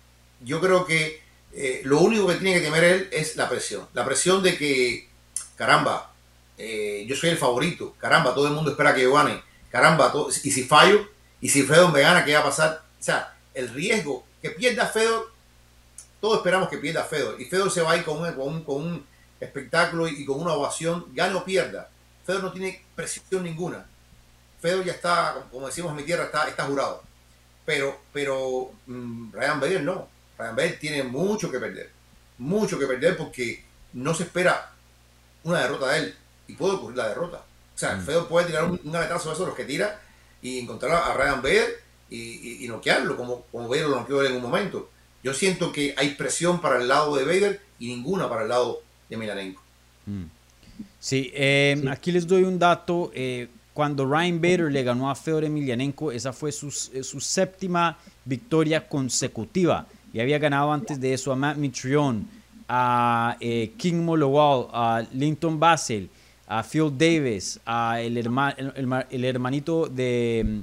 Speaker 4: yo creo que eh, lo único que tiene que temer él es la presión. La presión de que, caramba, eh, yo soy el favorito, caramba, todo el mundo espera que yo gane, caramba, todo- y si fallo, y si Fedor me gana, ¿qué va a pasar? O sea, el riesgo que pierda Fedor, todos esperamos que pierda Fedor, y Fedor se va a ir con un, con un, espectáculo y, con una ovación, gane o pierda. Fedor no tiene presión ninguna. Fedor ya está, como decimos en mi tierra, está, está jurado. Pero, pero mm, Ryan Bader no. Ryan Bader tiene mucho que perder. Mucho que perder porque no se espera una derrota de él. Y puede ocurrir la derrota. O sea,
Speaker 3: Mm.
Speaker 4: Fedor puede tirar un, un aletazo de esos los que tira y encontrar a Ryan Bader y, y, y noquearlo como, como Bader lo noqueó en un momento. Yo siento que hay presión para el lado de Bader y ninguna para el lado de Milanenko.
Speaker 3: Mm. Sí, eh, aquí les doy un dato. eh, cuando Ryan Bader le ganó a Fedor Emelianenko, esa fue su, eh, su séptima victoria consecutiva. Y había ganado antes de eso a Matt Mitrione, a eh, King Molowal, a Linton Basel, a Phil Davis, a el, herma- el, el- el hermanito de,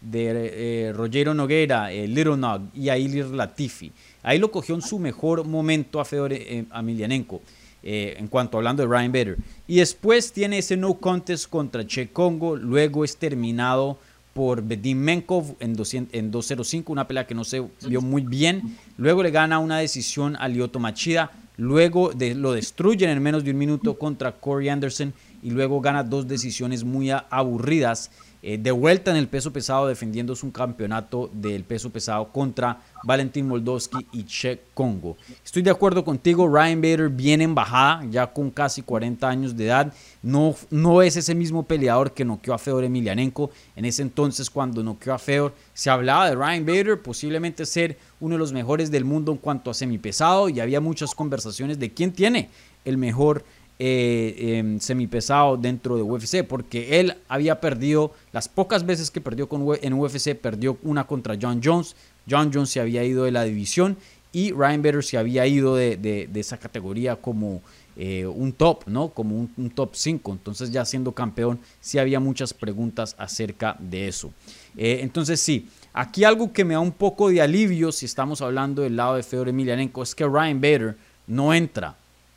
Speaker 3: de eh, Rogero Noguera, eh, Little Nog, y a Ilir Latifi. Ahí lo cogió en su mejor momento a Fedor eh, Emelianenko eh, en cuanto hablando de Ryan Bader. Y después tiene ese no contest contra Che Congo, luego es terminado por Bedim Menkov en, 200 en 205, una pelea que no se vio muy bien. Luego le gana una decisión a Lyoto Machida, luego de- lo destruyen en menos de un minuto contra Corey Anderson y luego gana dos decisiones muy aburridas. Eh, de vuelta en el peso pesado, defendiendo su campeonato del peso pesado contra Valentín Moldovsky y Che Congo. Estoy de acuerdo contigo, Ryan Bader viene en bajada, ya con casi 40 años de edad. No, no es ese mismo peleador que noqueó a Fedor Emelianenko. En ese entonces, cuando noqueó a Fedor, se hablaba de Ryan Bader posiblemente ser uno de los mejores del mundo en cuanto a semipesado y había muchas conversaciones de quién tiene el mejor eh, em, semipesado dentro de UFC, porque él había perdido las pocas veces que perdió U- en UFC, perdió una contra John Jones. John Jones se había ido de la división y Ryan Bader se había ido de esa categoría como eh, un top, ¿no? Como un, top 5. Entonces ya siendo campeón, sí había muchas preguntas acerca de eso. Eh, entonces sí, aquí algo que me da un poco de alivio si estamos hablando del lado de Fedor Emelianenko es que Ryan Bader no entra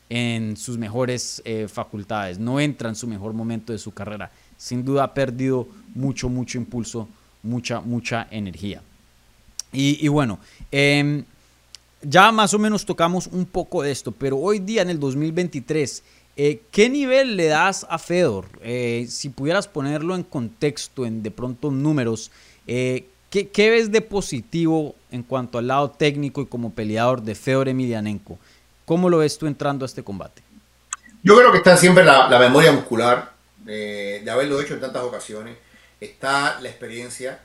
Speaker 3: en sus mejores eh, facultades, no entra en su mejor momento de su carrera. Sin duda ha perdido mucho, mucho impulso, mucha, mucha energía. Y, bueno, em, ya más o menos tocamos un poco de esto, pero hoy día en el 2023, eh, ¿qué nivel le das a Fedor? Eh, si pudieras ponerlo en contexto, en de pronto números, ¿qué, ¿qué, ves de positivo en cuanto al lado técnico y como peleador de Fedor Emelianenko? ¿Cómo lo ves tú entrando a este combate?
Speaker 4: Yo creo que está siempre la, memoria muscular de haberlo hecho en tantas ocasiones. Está la experiencia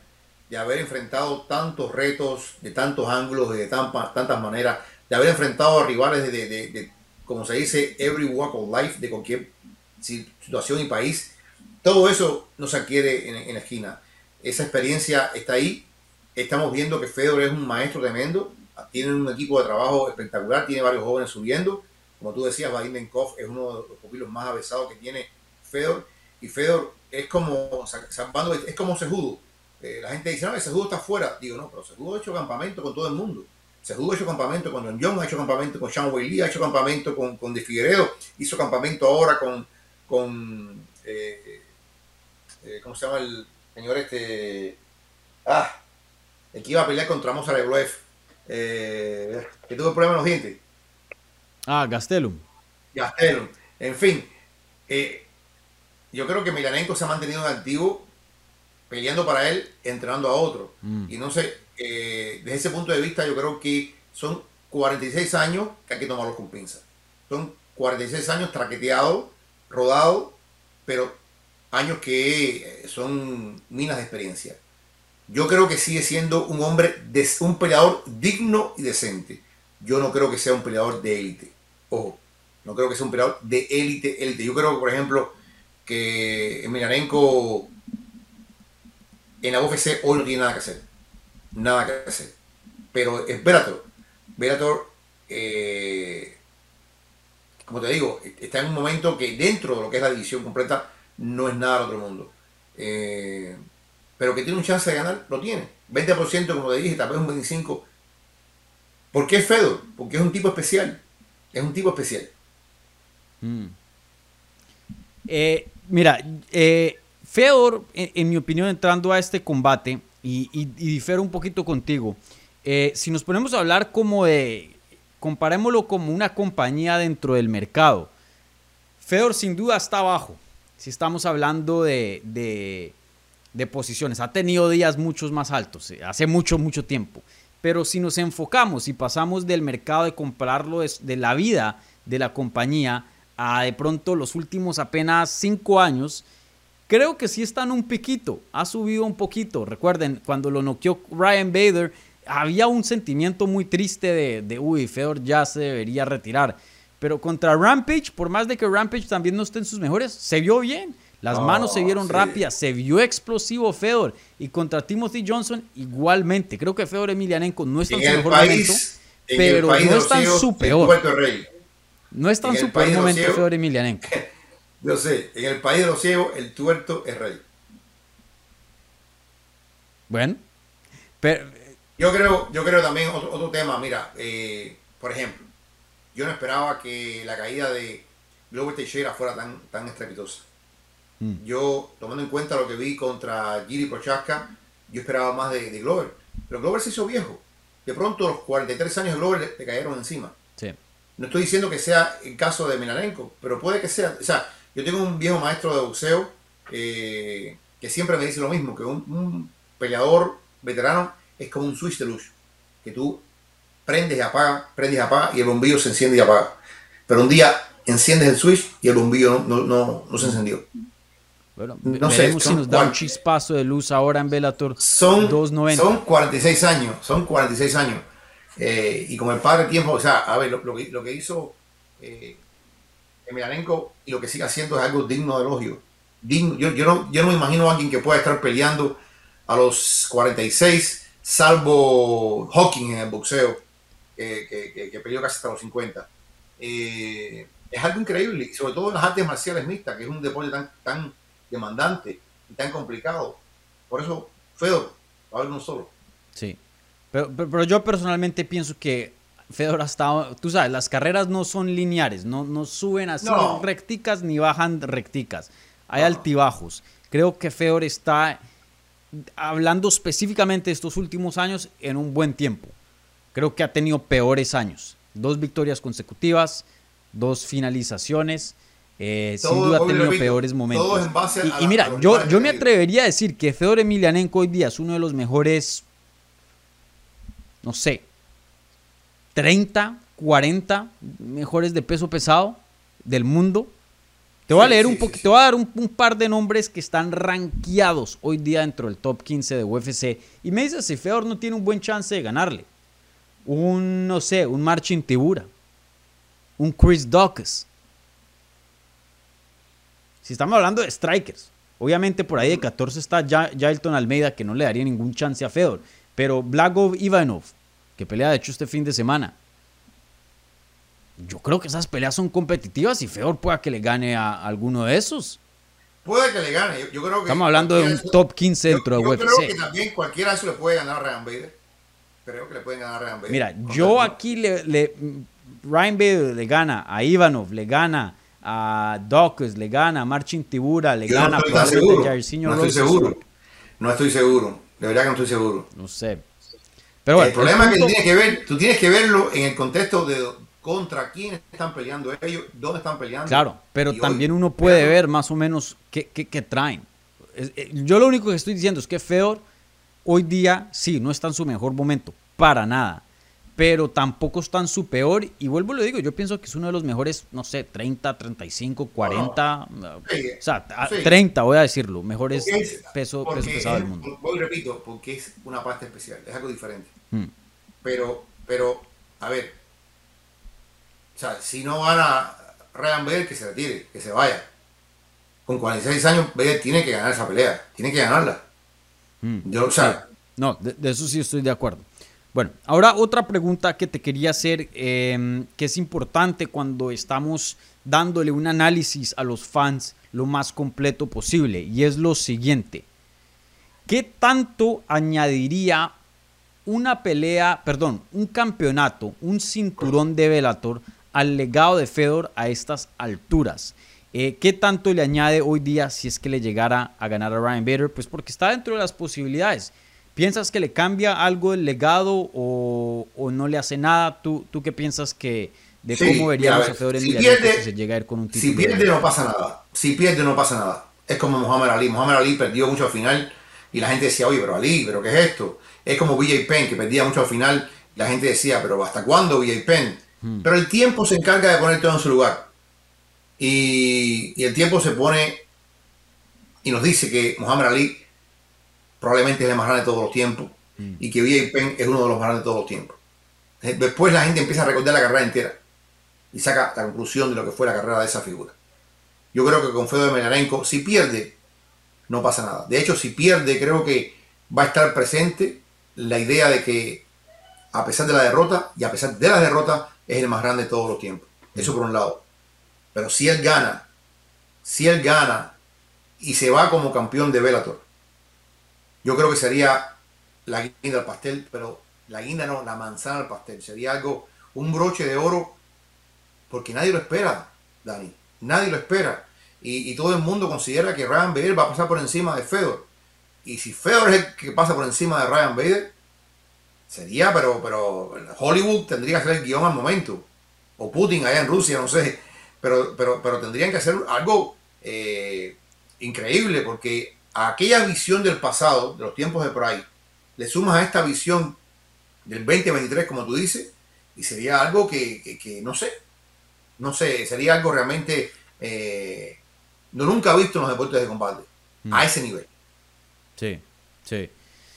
Speaker 4: de haber enfrentado tantos retos de tantos ángulos, de tantas maneras, de haber enfrentado a rivales de, como se dice, every walk of life, de cualquier situación y país. Todo eso no se adquiere en, en la esquina. Esa experiencia está ahí. Estamos viendo que Fedor es un maestro tremendo tienen un equipo de trabajo espectacular, tiene varios jóvenes subiendo. Como tú decías, Vadim Benkov es uno de los pupilos más avesados que tiene Fedor. Y Fedor es como, es como Sejudo. Eh, la gente dice, no, Sejudo está fuera. Digo, no, pero Sejudo ha hecho campamento con todo el mundo. Sejudo ha hecho campamento con John John, ha hecho campamento con Sean Lee, ha hecho campamento con, con De Figueredo, hizo campamento ahora con, con eh, eh, ¿cómo se llama el señor este? Ah, el que iba a pelear contra Mozart eh, que tuvo problemas en los dientes.
Speaker 3: Ah, Gastelum.
Speaker 4: Gastelum. En fin, eh, yo creo que Milanenko se ha mantenido en activo peleando para él, entrenando a otro. Mm. Y no sé, eh, desde ese punto de vista yo creo que son 46 años que hay que tomarlos con pinzas. Son 46 años traqueteados, rodados, pero años que son minas de experiencia yo creo que sigue siendo un hombre, un peleador digno y decente. Yo no creo que sea un peleador de élite. Ojo, no creo que sea un peleador de élite, élite. Yo creo, por ejemplo, que Emelianenko en la UFC hoy no tiene nada que hacer. Nada que hacer. Pero es Bellator. Bellator, eh, como te digo, está en un momento que dentro de lo que es la división completa no es nada del otro mundo. Eh, pero que tiene un chance de ganar, lo tiene. 20% como le dije, tal vez un 25%. ¿Por qué es Fedor? Porque es un tipo especial. Es un tipo especial.
Speaker 3: Mm. Eh, mira, eh, Fedor, en, mi opinión, entrando a este combate, y, y, difiero un poquito contigo, eh, si nos ponemos a hablar como de, comparémoslo como una compañía dentro del mercado, Fedor sin duda está abajo. Si estamos hablando de posiciones. Ha tenido días muchos más altos, eh, hace mucho, mucho tiempo. Pero si nos enfocamos y pasamos del mercado de comprarlo de, la vida de la compañía a de pronto los últimos apenas cinco años, creo que sí están un piquito, ha subido un poquito. Recuerden, cuando lo noqueó Ryan Bader, había un sentimiento muy triste de, de, uy, Fedor ya se debería retirar. Pero contra Rampage, por más de que Rampage también no esté en sus mejores, se vio bien. Las manos se oh, vieron rápidas, se vio explosivo Fedor. Y contra Timothy Johnson igualmente. Creo que Fedor Emelianenko no está en, su mejor momento, pero no está en su peor. No está en, su peor momento Fedor Emelianenko.
Speaker 4: Yo sé, en el país de los ciegos el tuerto es rey.
Speaker 3: Bueno,
Speaker 4: pero... Yo creo, yo creo también otro, tema, mira, eh, por ejemplo, yo no esperaba que la caída de Glover Teixeira fuera tan, tan estrepitosa. Mm. Yo, tomando en cuenta lo que vi contra Giri Prochaska, yo esperaba más de, Glover. Pero Glover se hizo viejo. De pronto, los 43 años de Glover le, cayeron encima. No estoy diciendo que sea el caso de Milarenko, pero puede que sea. O sea, yo tengo un viejo maestro de boxeo eh, que siempre me dice lo mismo: que un, peleador veterano es como un switch de luz. Que tú prendes y apagas, prendes y apagas y el bombillo se enciende y apaga. Pero un día enciendes el switch y el bombillo no, no se encendió.
Speaker 3: Bueno, no sé, si nos da un chispazo de luz ahora en Bellator
Speaker 4: son, 290. Son 46 años, son 46 años. Eh, y como el padre tiempo, o sea, a ver, lo, que, hizo eh, Emelianenko y lo que sigue haciendo es algo digno de elogio. yo, yo, no, yo no me imagino a alguien que pueda estar peleando a los 46, salvo Hawking en el boxeo, que, que, peleó casi hasta los 50. Eh, es algo increíble, sobre todo en las artes marciales mixtas, que es un deporte tan, tan demandante y tan complicado. Por eso, Fedor va a haber uno solo.
Speaker 3: Sí. Pero, pero, pero yo personalmente pienso que Fedor ha estado, tú sabes, las carreras no son lineares, no, no suben así
Speaker 4: No.
Speaker 3: recticas ni bajan recticas. Hay
Speaker 4: No.
Speaker 3: altibajos. Creo que Fedor está hablando específicamente de estos últimos años en un buen tiempo. Creo que ha tenido peores años. Dos victorias consecutivas, dos finalizaciones. Eh, sin duda ha tenido
Speaker 4: repito,
Speaker 3: peores momentos. y,
Speaker 4: la-
Speaker 3: y mira, yo, yo me atrevería a decir que Fedor Emelianenko hoy día es uno de los mejores, no sé, 30, 40 mejores de peso pesado del mundo. Te voy a leer
Speaker 4: sí,
Speaker 3: un
Speaker 4: sí.
Speaker 3: te voy a dar un, un par de nombres que están rankeados hoy día dentro del top 15 de UFC. Y me dices si Fedor no tiene un buen chance de ganarle. Un, no sé, un Marcin Tibura. Un Chris Dawkins. Si estamos hablando de strikers. Obviamente por ahí de 14 está Ja- Jailton Almeida que no le daría ningún chance a Fedor. Pero Blagov Ivanov, que pelea de hecho este fin de semana. Yo creo que esas peleas son competitivas y Fedor pueda que le gane a alguno de esos.
Speaker 4: Puede que le gane. Yo, yo creo que
Speaker 3: Estamos hablando de un top 15
Speaker 4: yo-
Speaker 3: dentro de
Speaker 4: yo
Speaker 3: UFC.
Speaker 4: creo que también cualquiera de esos le puede ganar a Ryan Bader. Creo que le pueden ganar a Ryan Bader.
Speaker 3: Mira, yo aquí le, le- Ryan Bader le gana a Ivanov, le gana a Dawkins, le gana a Marcin Tibura, le
Speaker 4: Yo
Speaker 3: gana
Speaker 4: no estoy seguro.
Speaker 3: a
Speaker 4: No estoy seguro. No estoy seguro. De verdad que no estoy seguro.
Speaker 3: No sé. Pero bueno,
Speaker 4: el problema es que tienes que ver, tú tienes que verlo en el contexto de contra quién están peleando ellos, dónde están peleando.
Speaker 3: Claro, pero
Speaker 4: hoy,
Speaker 3: también uno puede ver más o menos qué, qué- qué traen. Eh, Yo lo único que estoy diciendo es que Fedor hoy día sí, no está en su mejor momento, para nada. Pero tampoco está en su peor. Y vuelvo y lo digo, yo pienso que es uno de los mejores, no sé, 30, 35, 40.
Speaker 4: Sí,
Speaker 3: o sea, a-
Speaker 4: sí.
Speaker 3: 30 voy a decirlo. Mejores
Speaker 4: es-
Speaker 3: peso, peso pesado
Speaker 4: es-
Speaker 3: del mundo.
Speaker 4: Voy repito, porque es una parte especial, es algo diferente.
Speaker 3: Mm.
Speaker 4: Pero, pero, a ver, o sea, si no gana Ryan Bader, que se retire, que se vaya. Con 46 años, Bader tiene que ganar esa pelea, tiene que ganarla.
Speaker 3: Mm.
Speaker 4: Yo, o sea,
Speaker 3: No, de, de eso sí estoy de acuerdo. Bueno, ahora otra pregunta que te quería hacer, eh, que es importante cuando estamos dándole un análisis a los fans lo más completo posible, y es lo siguiente. ¿Qué tanto añadiría una pelea, perdón, un campeonato, un cinturón de Bellator al legado de Fedor a estas alturas? Eh, ¿Qué tanto le añade hoy día si es que le llegara a ganar a Ryan Bader? Pues porque está dentro de las posibilidades. ¿Piensas que le cambia algo el legado o, o no le hace nada? ¿Tú, tú qué piensas que de
Speaker 4: Sí,
Speaker 3: cómo veríamos
Speaker 4: mira,
Speaker 3: a Fedor
Speaker 4: si pierde-
Speaker 3: si se llega a ir con un
Speaker 4: si
Speaker 3: título?
Speaker 4: pierde no pasa nada. Si pierde no pasa nada. Es como Muhammad Ali. Muhammad Ali perdió mucho al final y la gente decía, oye, pero Ali, ¿pero qué es esto? Es como BJ Penn, que perdía mucho al final y la gente decía, pero ¿hasta cuándo BJ Penn? Pero el tiempo se encarga de poner todo en su lugar. Y, y el tiempo se pone y nos dice que Muhammad Ali probablemente es el más grande de todos los tiempos y que BJ Penn es uno de los más grandes de todos los tiempos. Después la gente empieza a recordar la carrera entera y saca la conclusión de lo que fue la carrera de esa figura. Yo creo que con Fedor Emelianenko, si pierde, no pasa nada. De hecho, si pierde, creo que va a estar presente la idea de que, a pesar de la derrota, y a pesar de la derrota, es el más grande de todos los tiempos. Eso por un lado. Pero si él gana, si él gana y se va como campeón de Bellator, yo creo que sería la guinda del pastel, pero la guinda no, la manzana del pastel. Sería algo, un broche de oro, porque nadie lo espera, Dani. Nadie lo espera. Y, y todo el mundo considera que Ryan Bader va a pasar por encima de Fedor. Y si Fedor es el que pasa por encima de Ryan Bader, sería, pero, pero Hollywood tendría que hacer el guion al momento. O Putin allá en Rusia, no sé. Pero, pero, pero tendrían que hacer algo eh, increíble, porque a aquella visión del pasado, de los tiempos de Pride, le sumas a esta visión del 2023, como tú dices, y sería algo que, que- que no sé, no sé, sería algo realmente eh, no nunca visto en los deportes de combate, a ese nivel.
Speaker 3: Sí, sí.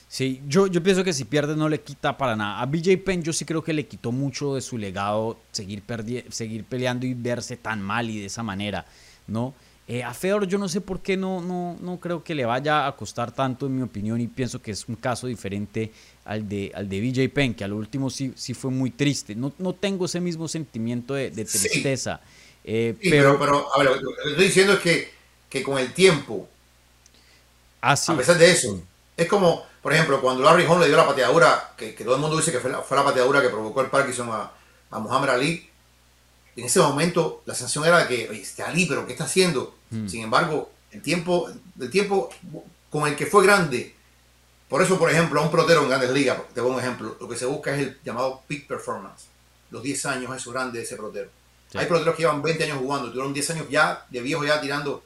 Speaker 3: Sí, yo, yo pienso que si pierde no le quita para nada. A BJ Penn yo sí creo que le quitó mucho de su legado seguir, seguir peleando y verse tan mal y de esa manera, ¿no? Eh, a Fedor yo no sé por qué no, no, no creo que le vaya a costar tanto, en mi opinión, y pienso que es un caso diferente al de, al de BJ Penn, que al último sí, sí fue muy triste. No, no tengo ese mismo sentimiento de, de
Speaker 4: Sí.
Speaker 3: tristeza. Eh,
Speaker 4: Sí,
Speaker 3: pero,
Speaker 4: pero, pero, a ver, lo que estoy diciendo es que, que con el tiempo,
Speaker 3: así,
Speaker 4: a pesar de eso, es como, por ejemplo, cuando Larry Holmes le dio la pateadura, que, que todo el mundo dice que fue la, fue la pateadura que provocó el Parkinson a, a Muhammad Ali, en ese momento la sensación era de que, oye, este Ali, pero ¿qué está haciendo? Sin embargo, el tiempo, el tiempo con el que fue grande, por eso, por ejemplo, a un protero en grandes ligas, te pongo un ejemplo, lo que se busca es el llamado peak performance, los 10 años, eso grande de ese protero.
Speaker 3: Sí.
Speaker 4: Hay peloteros que llevan 20 años jugando, tuvieron 10 años ya de viejo ya tirando,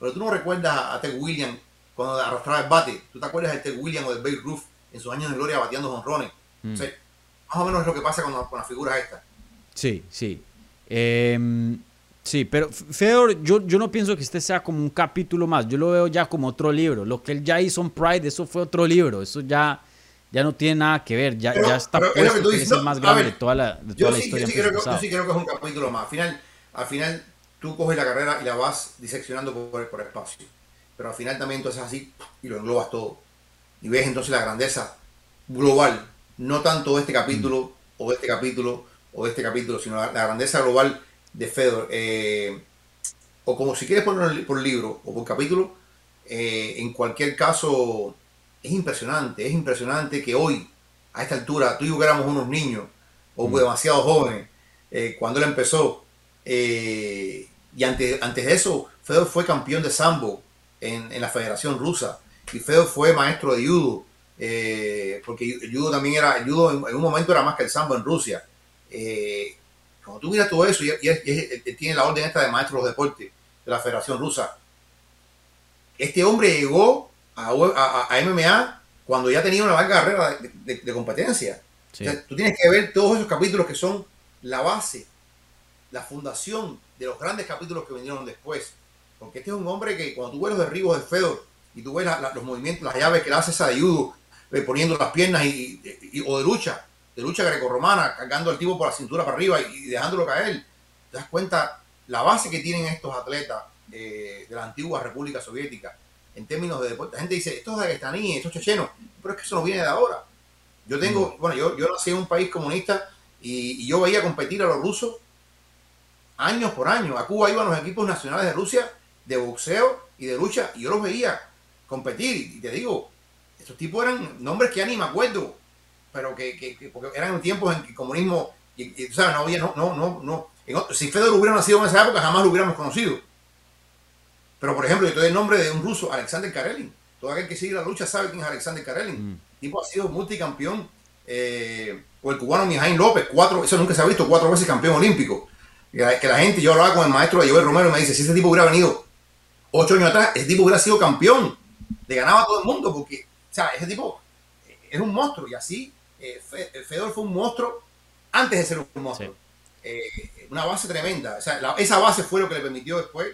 Speaker 4: pero tú no recuerdas a Ted Williams cuando arrastraba el bate, tú te acuerdas de Ted Williams o de Babe Ruth en sus años de gloria bateando honrones.
Speaker 3: Mm.
Speaker 4: O sea, más o menos es lo que pasa con, la- con las figuras estas.
Speaker 3: Sí, sí. Em, sí, pero Fedor, yo, yo no pienso que este sea como un capítulo más. Yo lo veo ya como otro libro. Lo que él ya hizo en Pride, eso fue otro libro. Eso ya, ya no tiene nada que ver. Ya,
Speaker 4: Pero-
Speaker 3: ya está
Speaker 4: pero es que
Speaker 3: puesto
Speaker 4: tú
Speaker 3: es el
Speaker 4: no,
Speaker 3: más grande
Speaker 4: ver,
Speaker 3: de toda la, de
Speaker 4: Yo
Speaker 3: toda la
Speaker 4: sí,
Speaker 3: historia.
Speaker 4: yo sí creo que, yo sí creo que es un capítulo más. Al final, al final tú coges la carrera y la vas diseccionando por, por espacio. Pero al final también entonces así y lo englobas todo. Y ves entonces la grandeza global, no tanto este capítulo o de este capítulo o de este capítulo, sino la, la grandeza global de Fedor. Eh, o como si quieres ponerlo por libro o por capítulo, eh, en cualquier caso es impresionante, es impresionante que hoy, a esta altura, tú y yo que éramos unos niños o demasiado jóvenes, eh, cuando él empezó, eh, y antes, antes de eso, Fedor fue campeón de sambo en, en la Federación Rusa, y Fedor fue maestro de judo, eh, porque el judo también era, el judo en, en un momento era más que el sambo en Rusia. Eh, cuando tú miras todo eso, y, y- y- y- y tiene la orden esta de maestro de los deportes de la Federación Rusa, este hombre llegó a, a- a MMA cuando ya tenía una larga carrera de, de- de competencia.
Speaker 3: Sí.
Speaker 4: O sea, tú tienes que ver todos esos capítulos que son la base, la fundación de los grandes capítulos que vinieron después. Porque este es un hombre que cuando tú ves los derribos de Fedor y tú ves la- la- los movimientos, las llaves que le hace esa de judo, eh, poniendo las piernas y, y- y- o de lucha, de lucha grecorromana, cargando al tipo por la cintura para arriba y, y dejándolo caer, te das cuenta la base que tienen estos atletas eh, de la antigua República Soviética en términos de deporte. La gente dice, estos dagestaníes, estos chechenos, pero es que eso no viene de ahora. Yo tengo, bueno, yo, yo nací en un país comunista y, y yo veía competir a los rusos años por año. A Cuba iban los equipos nacionales de Rusia de boxeo y de lucha y yo los veía competir. Y te digo, estos tipos eran nombres que ya ni me acuerdo, pero que, que- que- porque eran tiempos en que el comunismo, y, y, tú sabes, no había, no, no, no, no. En otro- si Fedor hubiera nacido en esa época, jamás lo hubiéramos conocido. Pero, por ejemplo, yo te doy el nombre de un ruso, Alexander Karelin. Todo aquel que sigue la lucha sabe quién es Alexander Karelin.
Speaker 3: Mm.
Speaker 4: El tipo ha sido multicampeón. eh, o el cubano Mijaín López, cuatro, eso nunca se ha visto, cuatro veces campeón olímpico. Que la, que la gente, yo hablaba con el maestro de Joel Romero y me dice, si ese tipo hubiera venido ocho años atrás, ese tipo hubiera sido campeón. Le ganaba a todo el mundo porque, o sea, ese tipo es un monstruo. Y así, eh, Fe- Fedor fue un monstruo antes de ser un monstruo. Eh, una base tremenda. O sea, la- esa base fue lo que le permitió después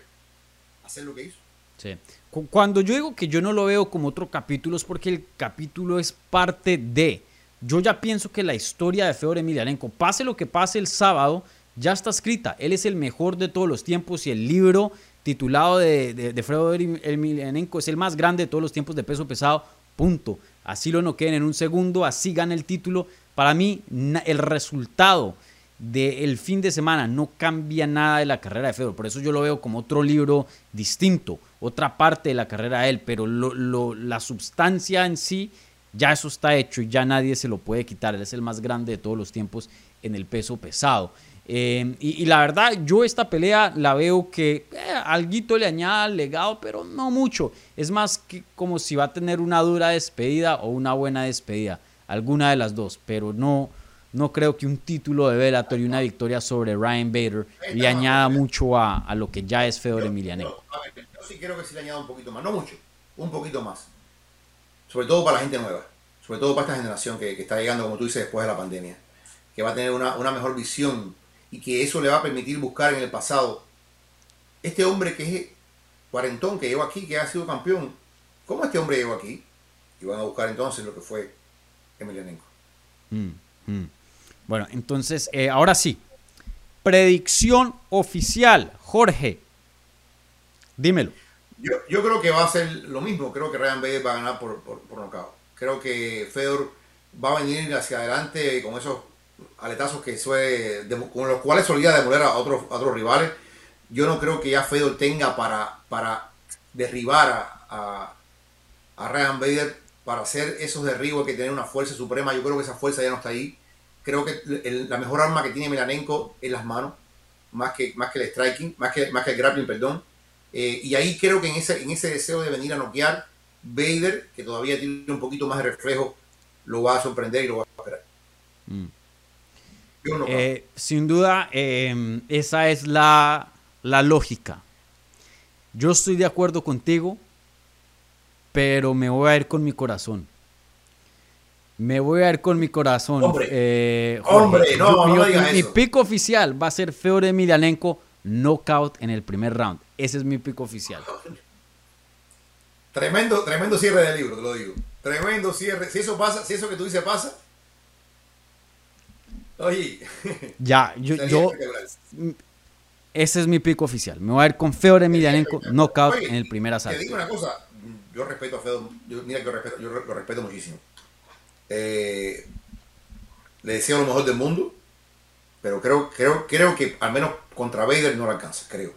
Speaker 4: hacer lo que hizo.
Speaker 3: Sí. Cu- Cuando yo digo que yo no lo veo como otro capítulo es porque el capítulo es parte de. Yo ya pienso que la historia de Fedor Emelianenko, pase lo que pase el sábado, ya está escrita. Él es el mejor de todos los tiempos y el libro titulado de, de, de Fedor Emelianenko es el más grande de todos los tiempos de peso pesado. Punto. Así lo noqueen en un segundo, así gana el título. Para mí, el resultado del fin de semana no cambia nada de la carrera de Fedor. Por eso yo lo veo como otro libro distinto, otra parte de la carrera de él, pero la sustancia en sí, ya eso está hecho y ya nadie se lo puede quitar. Él es el más grande de todos los tiempos en el peso pesado. Eh, y, la verdad, yo esta pelea la veo que eh, le añada al legado, pero no mucho. Es más que como si va a tener una dura despedida o una buena despedida. Alguna de las dos, pero no, no creo que un título de Bellator y una victoria sobre Ryan Bader le añada mucho a, a lo que ya es Fedor Emelianenko.
Speaker 4: Yo, sí creo que sí le añado un poquito más, no mucho, un poquito más. Sobre todo para la gente nueva, sobre todo para esta generación que, que está llegando, como tú dices, después de la pandemia, que va a tener una, una mejor visión y que eso le va a permitir buscar en el pasado este hombre que es cuarentón, que llegó aquí, que ha sido campeón. ¿Cómo este hombre llegó aquí? Y van a buscar entonces lo que fue Emelianenko.
Speaker 3: Mm, mm. Bueno, entonces, eh, ahora sí. Predicción oficial, Jorge. Dímelo.
Speaker 4: Yo, yo creo que va a ser lo mismo. Creo que Ryan Bader va a ganar por, por, por nocaut. Creo que Fedor va a venir hacia adelante con esos aletazos que suele, con los cuales solía demoler a otros, a otros rivales. yo no creo que ya Fedor tenga para, para derribar a, a, a Ryan Bader, para hacer esos derribos que tener una fuerza suprema. Yo creo que esa fuerza ya no está ahí. Creo que el- la mejor arma que tiene Milanenko es las manos, más que, más que el striking, más que, más que el grappling, perdón. Eh, y ahí creo que en ese, en ese deseo de venir a noquear, Vader, que todavía tiene un poquito más de reflejo, lo va a sorprender y lo va a esperar.
Speaker 3: Mm.
Speaker 4: No
Speaker 3: Eh, sin duda, eh, esa es la, la lógica. Yo estoy de acuerdo contigo, pero me voy a ir con mi corazón. Me voy a ir con mi corazón.
Speaker 4: Hombre.
Speaker 3: eh,
Speaker 4: Hombre, no, no
Speaker 3: yo- mi
Speaker 4: eso.
Speaker 3: pico oficial va a ser Feodor Emelianenko knockout en el primer round. Ese es mi pico oficial.
Speaker 4: Tremendo, tremendo cierre del libro, te lo digo. Tremendo cierre. Si eso pasa, si eso que tú dices pasa. Oye,
Speaker 3: Ya, yo, ese es mi pico oficial. Me voy a ir con Feodor Emelianenko knockout
Speaker 4: Oye,
Speaker 3: en el primer
Speaker 4: Te
Speaker 3: asalto.
Speaker 4: digo una cosa, yo respeto a Fedor, yo, mira que yo, respeto, yo lo respeto muchísimo. Eh, le deseo lo mejor del mundo, pero creo, creo, creo que al menos contra Vader no lo alcanza, creo.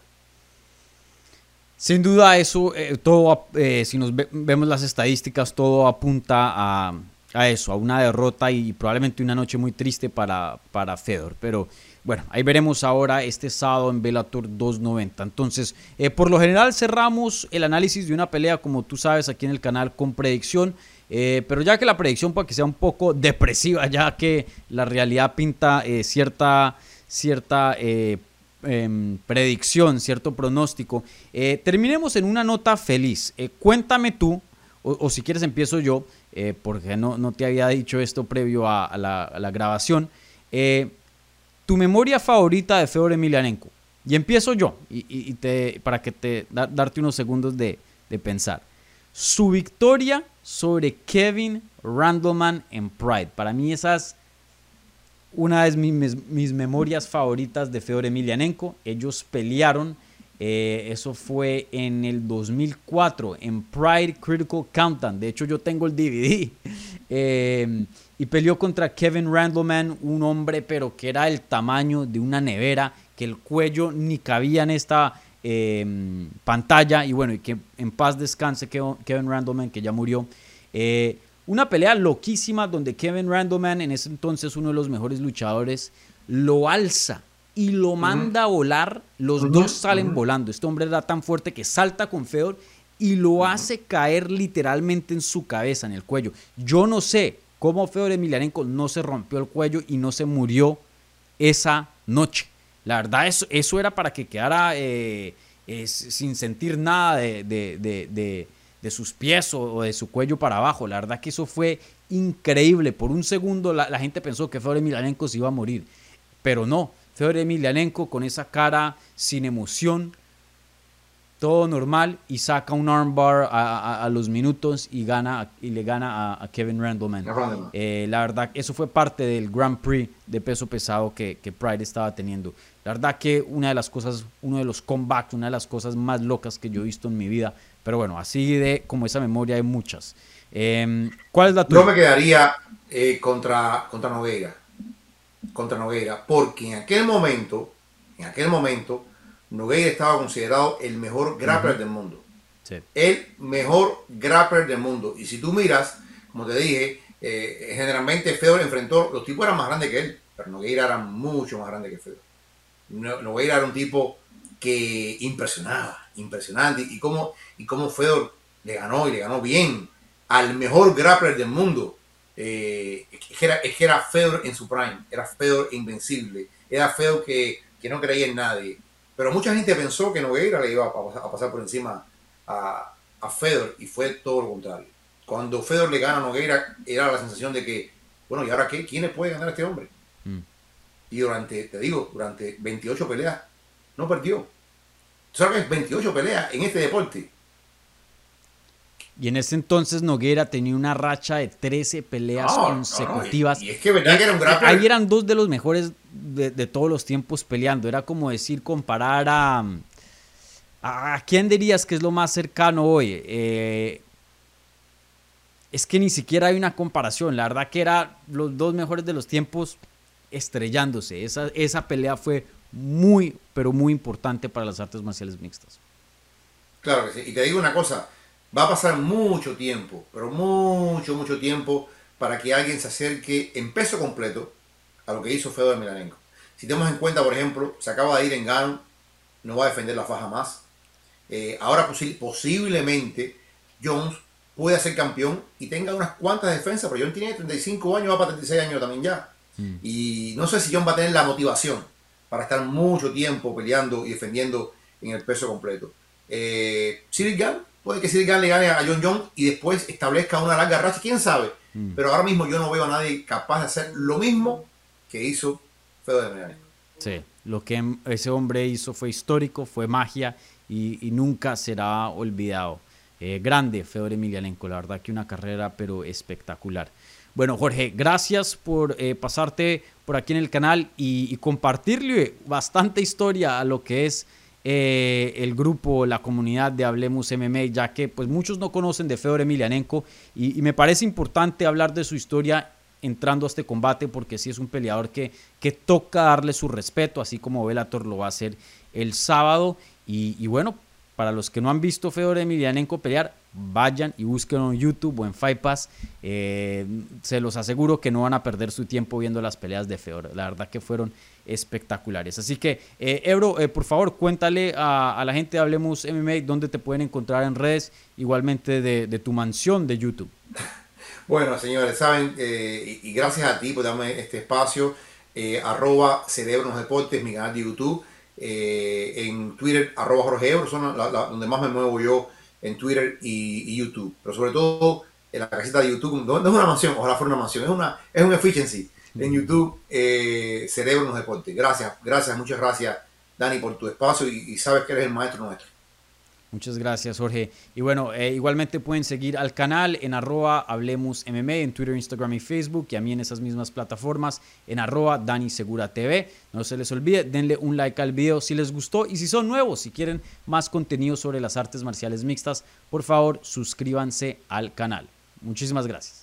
Speaker 3: Sin duda eso, eh, todo, eh, si nos ve- vemos las estadísticas, todo apunta a, a eso, a una derrota y probablemente una noche muy triste para, para Fedor. Pero bueno, ahí veremos ahora este sábado en Bellator 290. Entonces, eh, por lo general cerramos el análisis de una pelea, como tú sabes, aquí en el canal con predicción. Eh, pero ya que la predicción para que sea un poco depresiva, ya que la realidad pinta eh, cierta, cierta em, predicción, cierto pronóstico. Terminemos en una nota feliz. Cuéntame tú, o si quieres empiezo yo, eh, porque no, no te había dicho esto previo a, la, grabación. Eh, tu memoria favorita de Fedor Emelianenko. Y empiezo yo, y, para que te da- darte unos segundos de, de pensar. Su victoria sobre Kevin Randleman en Pride. Para mí esa es una de mis, mis memorias favoritas de Fedor Emelianenko. Ellos pelearon, eh, eso fue en el 2004, en Pride Critical Countdown. De hecho, yo tengo el DVD. Eh, y peleó contra Kevin Randleman, un hombre, pero que era el tamaño de una nevera, que el cuello ni cabía en esta eh, pantalla. Y bueno, y que en paz descanse Kev- Kevin Randleman, que ya murió. Eh, una pelea loquísima donde Kevin Randleman, en ese entonces uno de los mejores luchadores, lo alza y lo manda a volar. Los dos salen volando. Este hombre era tan fuerte que salta con Fedor y lo hace caer literalmente en su cabeza, en el cuello. Yo no sé cómo Fedor Emelianenko no se rompió el cuello y no se murió esa noche. La verdad, eso, eso era para que quedara eh, eh, sin sentir nada de, de- de- de- sus pies o, o de su cuello para abajo. La verdad que eso fue increíble. Por un segundo la, la gente pensó que Fedor Emelianenko se iba a morir. Pero no, Fedor Emelianenko con esa cara sin emoción, todo normal y saca un armbar a, a- a los minutos y gana y le gana a, a Kevin Randleman. Eh, la verdad, eso fue parte del Grand Prix de peso pesado que, que Pride estaba teniendo. La verdad que una de las cosas, uno de los comebacks, una de las cosas más locas que yo he visto en mi vida. Pero bueno, así de como esa memoria hay muchas. Em, ¿Cuál es la tuya?
Speaker 4: Yo me quedaría eh, contra, contra Nogueira. Contra Nogueira. Porque en aquel momento, en aquel momento, Nogueira estaba considerado el mejor grappler del mundo.
Speaker 3: Sí.
Speaker 4: El mejor grappler del mundo. Y si tú miras, como te dije, eh, generalmente Fedor enfrentó, los tipos eran más grandes que él, pero Nogueira era mucho más grande que Fedor. No- Nogueira era un tipo que impresionaba, impresionante. Y cómo, y cómo Fedor le ganó y le ganó bien al mejor grappler del mundo. Eh, era, era Fedor en su prime, era Fedor invencible, era Fedor que, que no creía en nadie. Pero mucha gente pensó que Nogueira le iba a, pas- a pasar por encima a, a Fedor y fue todo lo contrario. Cuando Fedor le gana a Nogueira, era la sensación de que, bueno, ¿y ahora qué? ¿Quiénes pueden ganar a este hombre?
Speaker 3: Mm.
Speaker 4: Y durante, te digo, durante 28 peleas, no perdió. ¿Tú sabes que es 28 peleas en este deporte?
Speaker 3: Y en ese entonces Noguera tenía una racha de 13 peleas
Speaker 4: No, no, no,
Speaker 3: consecutivas.
Speaker 4: y- y es que verdad que era un grappler.
Speaker 3: Ahí eran dos de los mejores de, de todos los tiempos peleando. Era como decir, comparar a... ¿A quién dirías que es lo más cercano hoy? Eh, es que ni siquiera hay una comparación. La verdad que eran los dos mejores de los tiempos estrellándose. Esa, esa pelea fue muy, pero muy importante para las artes marciales mixtas.
Speaker 4: Claro que sí. Y te digo una cosa, va a pasar mucho tiempo, pero mucho, mucho tiempo para que alguien se acerque en peso completo a lo que hizo Fedor Emelianenko. Si tenemos en cuenta, por ejemplo, se acaba de ir en Gano, no va a defender la faja más. Eh, ahora posiblemente Jones pueda ser campeón y tenga unas cuantas defensas, pero John tiene 35 años, va para 36 años también ya. Mm. Y no sé si John va a tener la motivación para estar mucho tiempo peleando y defendiendo en el peso completo. Eh, puede que Cyril le gane a John John y después establezca una larga racha, quién sabe. Mm. Pero ahora mismo yo no veo a nadie capaz de hacer lo mismo que hizo Fedor Emelianenko.
Speaker 3: Sí, lo que ese hombre hizo fue histórico, fue magia y, nunca será olvidado. Eh, grande Fedor Emelianenko, la verdad que una carrera pero espectacular. Bueno, Jorge, gracias por eh, pasarte por aquí en el canal y, compartirle bastante historia a lo que es eh, el grupo, la comunidad de Hablemos MMA, ya que pues muchos no conocen de Fedor Emelianenko y, y me parece importante hablar de su historia entrando a este combate porque sí es un peleador que, que toca darle su respeto, así como Velator lo va a hacer el sábado. Y, bueno, para los que no han visto Fedor Emelianenko pelear, vayan y busquen en YouTube o en Fight Pass. Eh, se los aseguro que no van a perder su tiempo viendo las peleas de Fedor. La verdad que fueron espectaculares. Así que, eh, Ebro, eh, por favor, cuéntale a, la gente de Hablemos MMA dónde te pueden encontrar en redes, igualmente de, de tu mansión de YouTube.
Speaker 4: Bueno, señores, saben, eh, y, gracias a ti por darme este espacio, eh, arroba Cerebro Deportes, mi canal de YouTube, eh, en Twitter, arroba Jorge Ebro, son donde más me muevo yo en Twitter y, YouTube, pero sobre todo en la casita de YouTube, no, es una mansión, ojalá fuera una mansión, es una es un efficiency en YouTube, Cerebro en Deportes. Gracias, gracias, muchas gracias, Dani, por tu espacio y, y sabes que eres el maestro nuestro.
Speaker 3: Muchas gracias, Jorge. Y bueno, eh, igualmente pueden seguir al canal en arroba Hablemos MMA en Twitter, Instagram y Facebook y a mí en esas mismas plataformas en arroba Dani Segura TV. No se les olvide, denle un like al video si les gustó y si son nuevos, si quieren más contenido sobre las artes marciales mixtas, por favor suscríbanse al canal. Muchísimas gracias.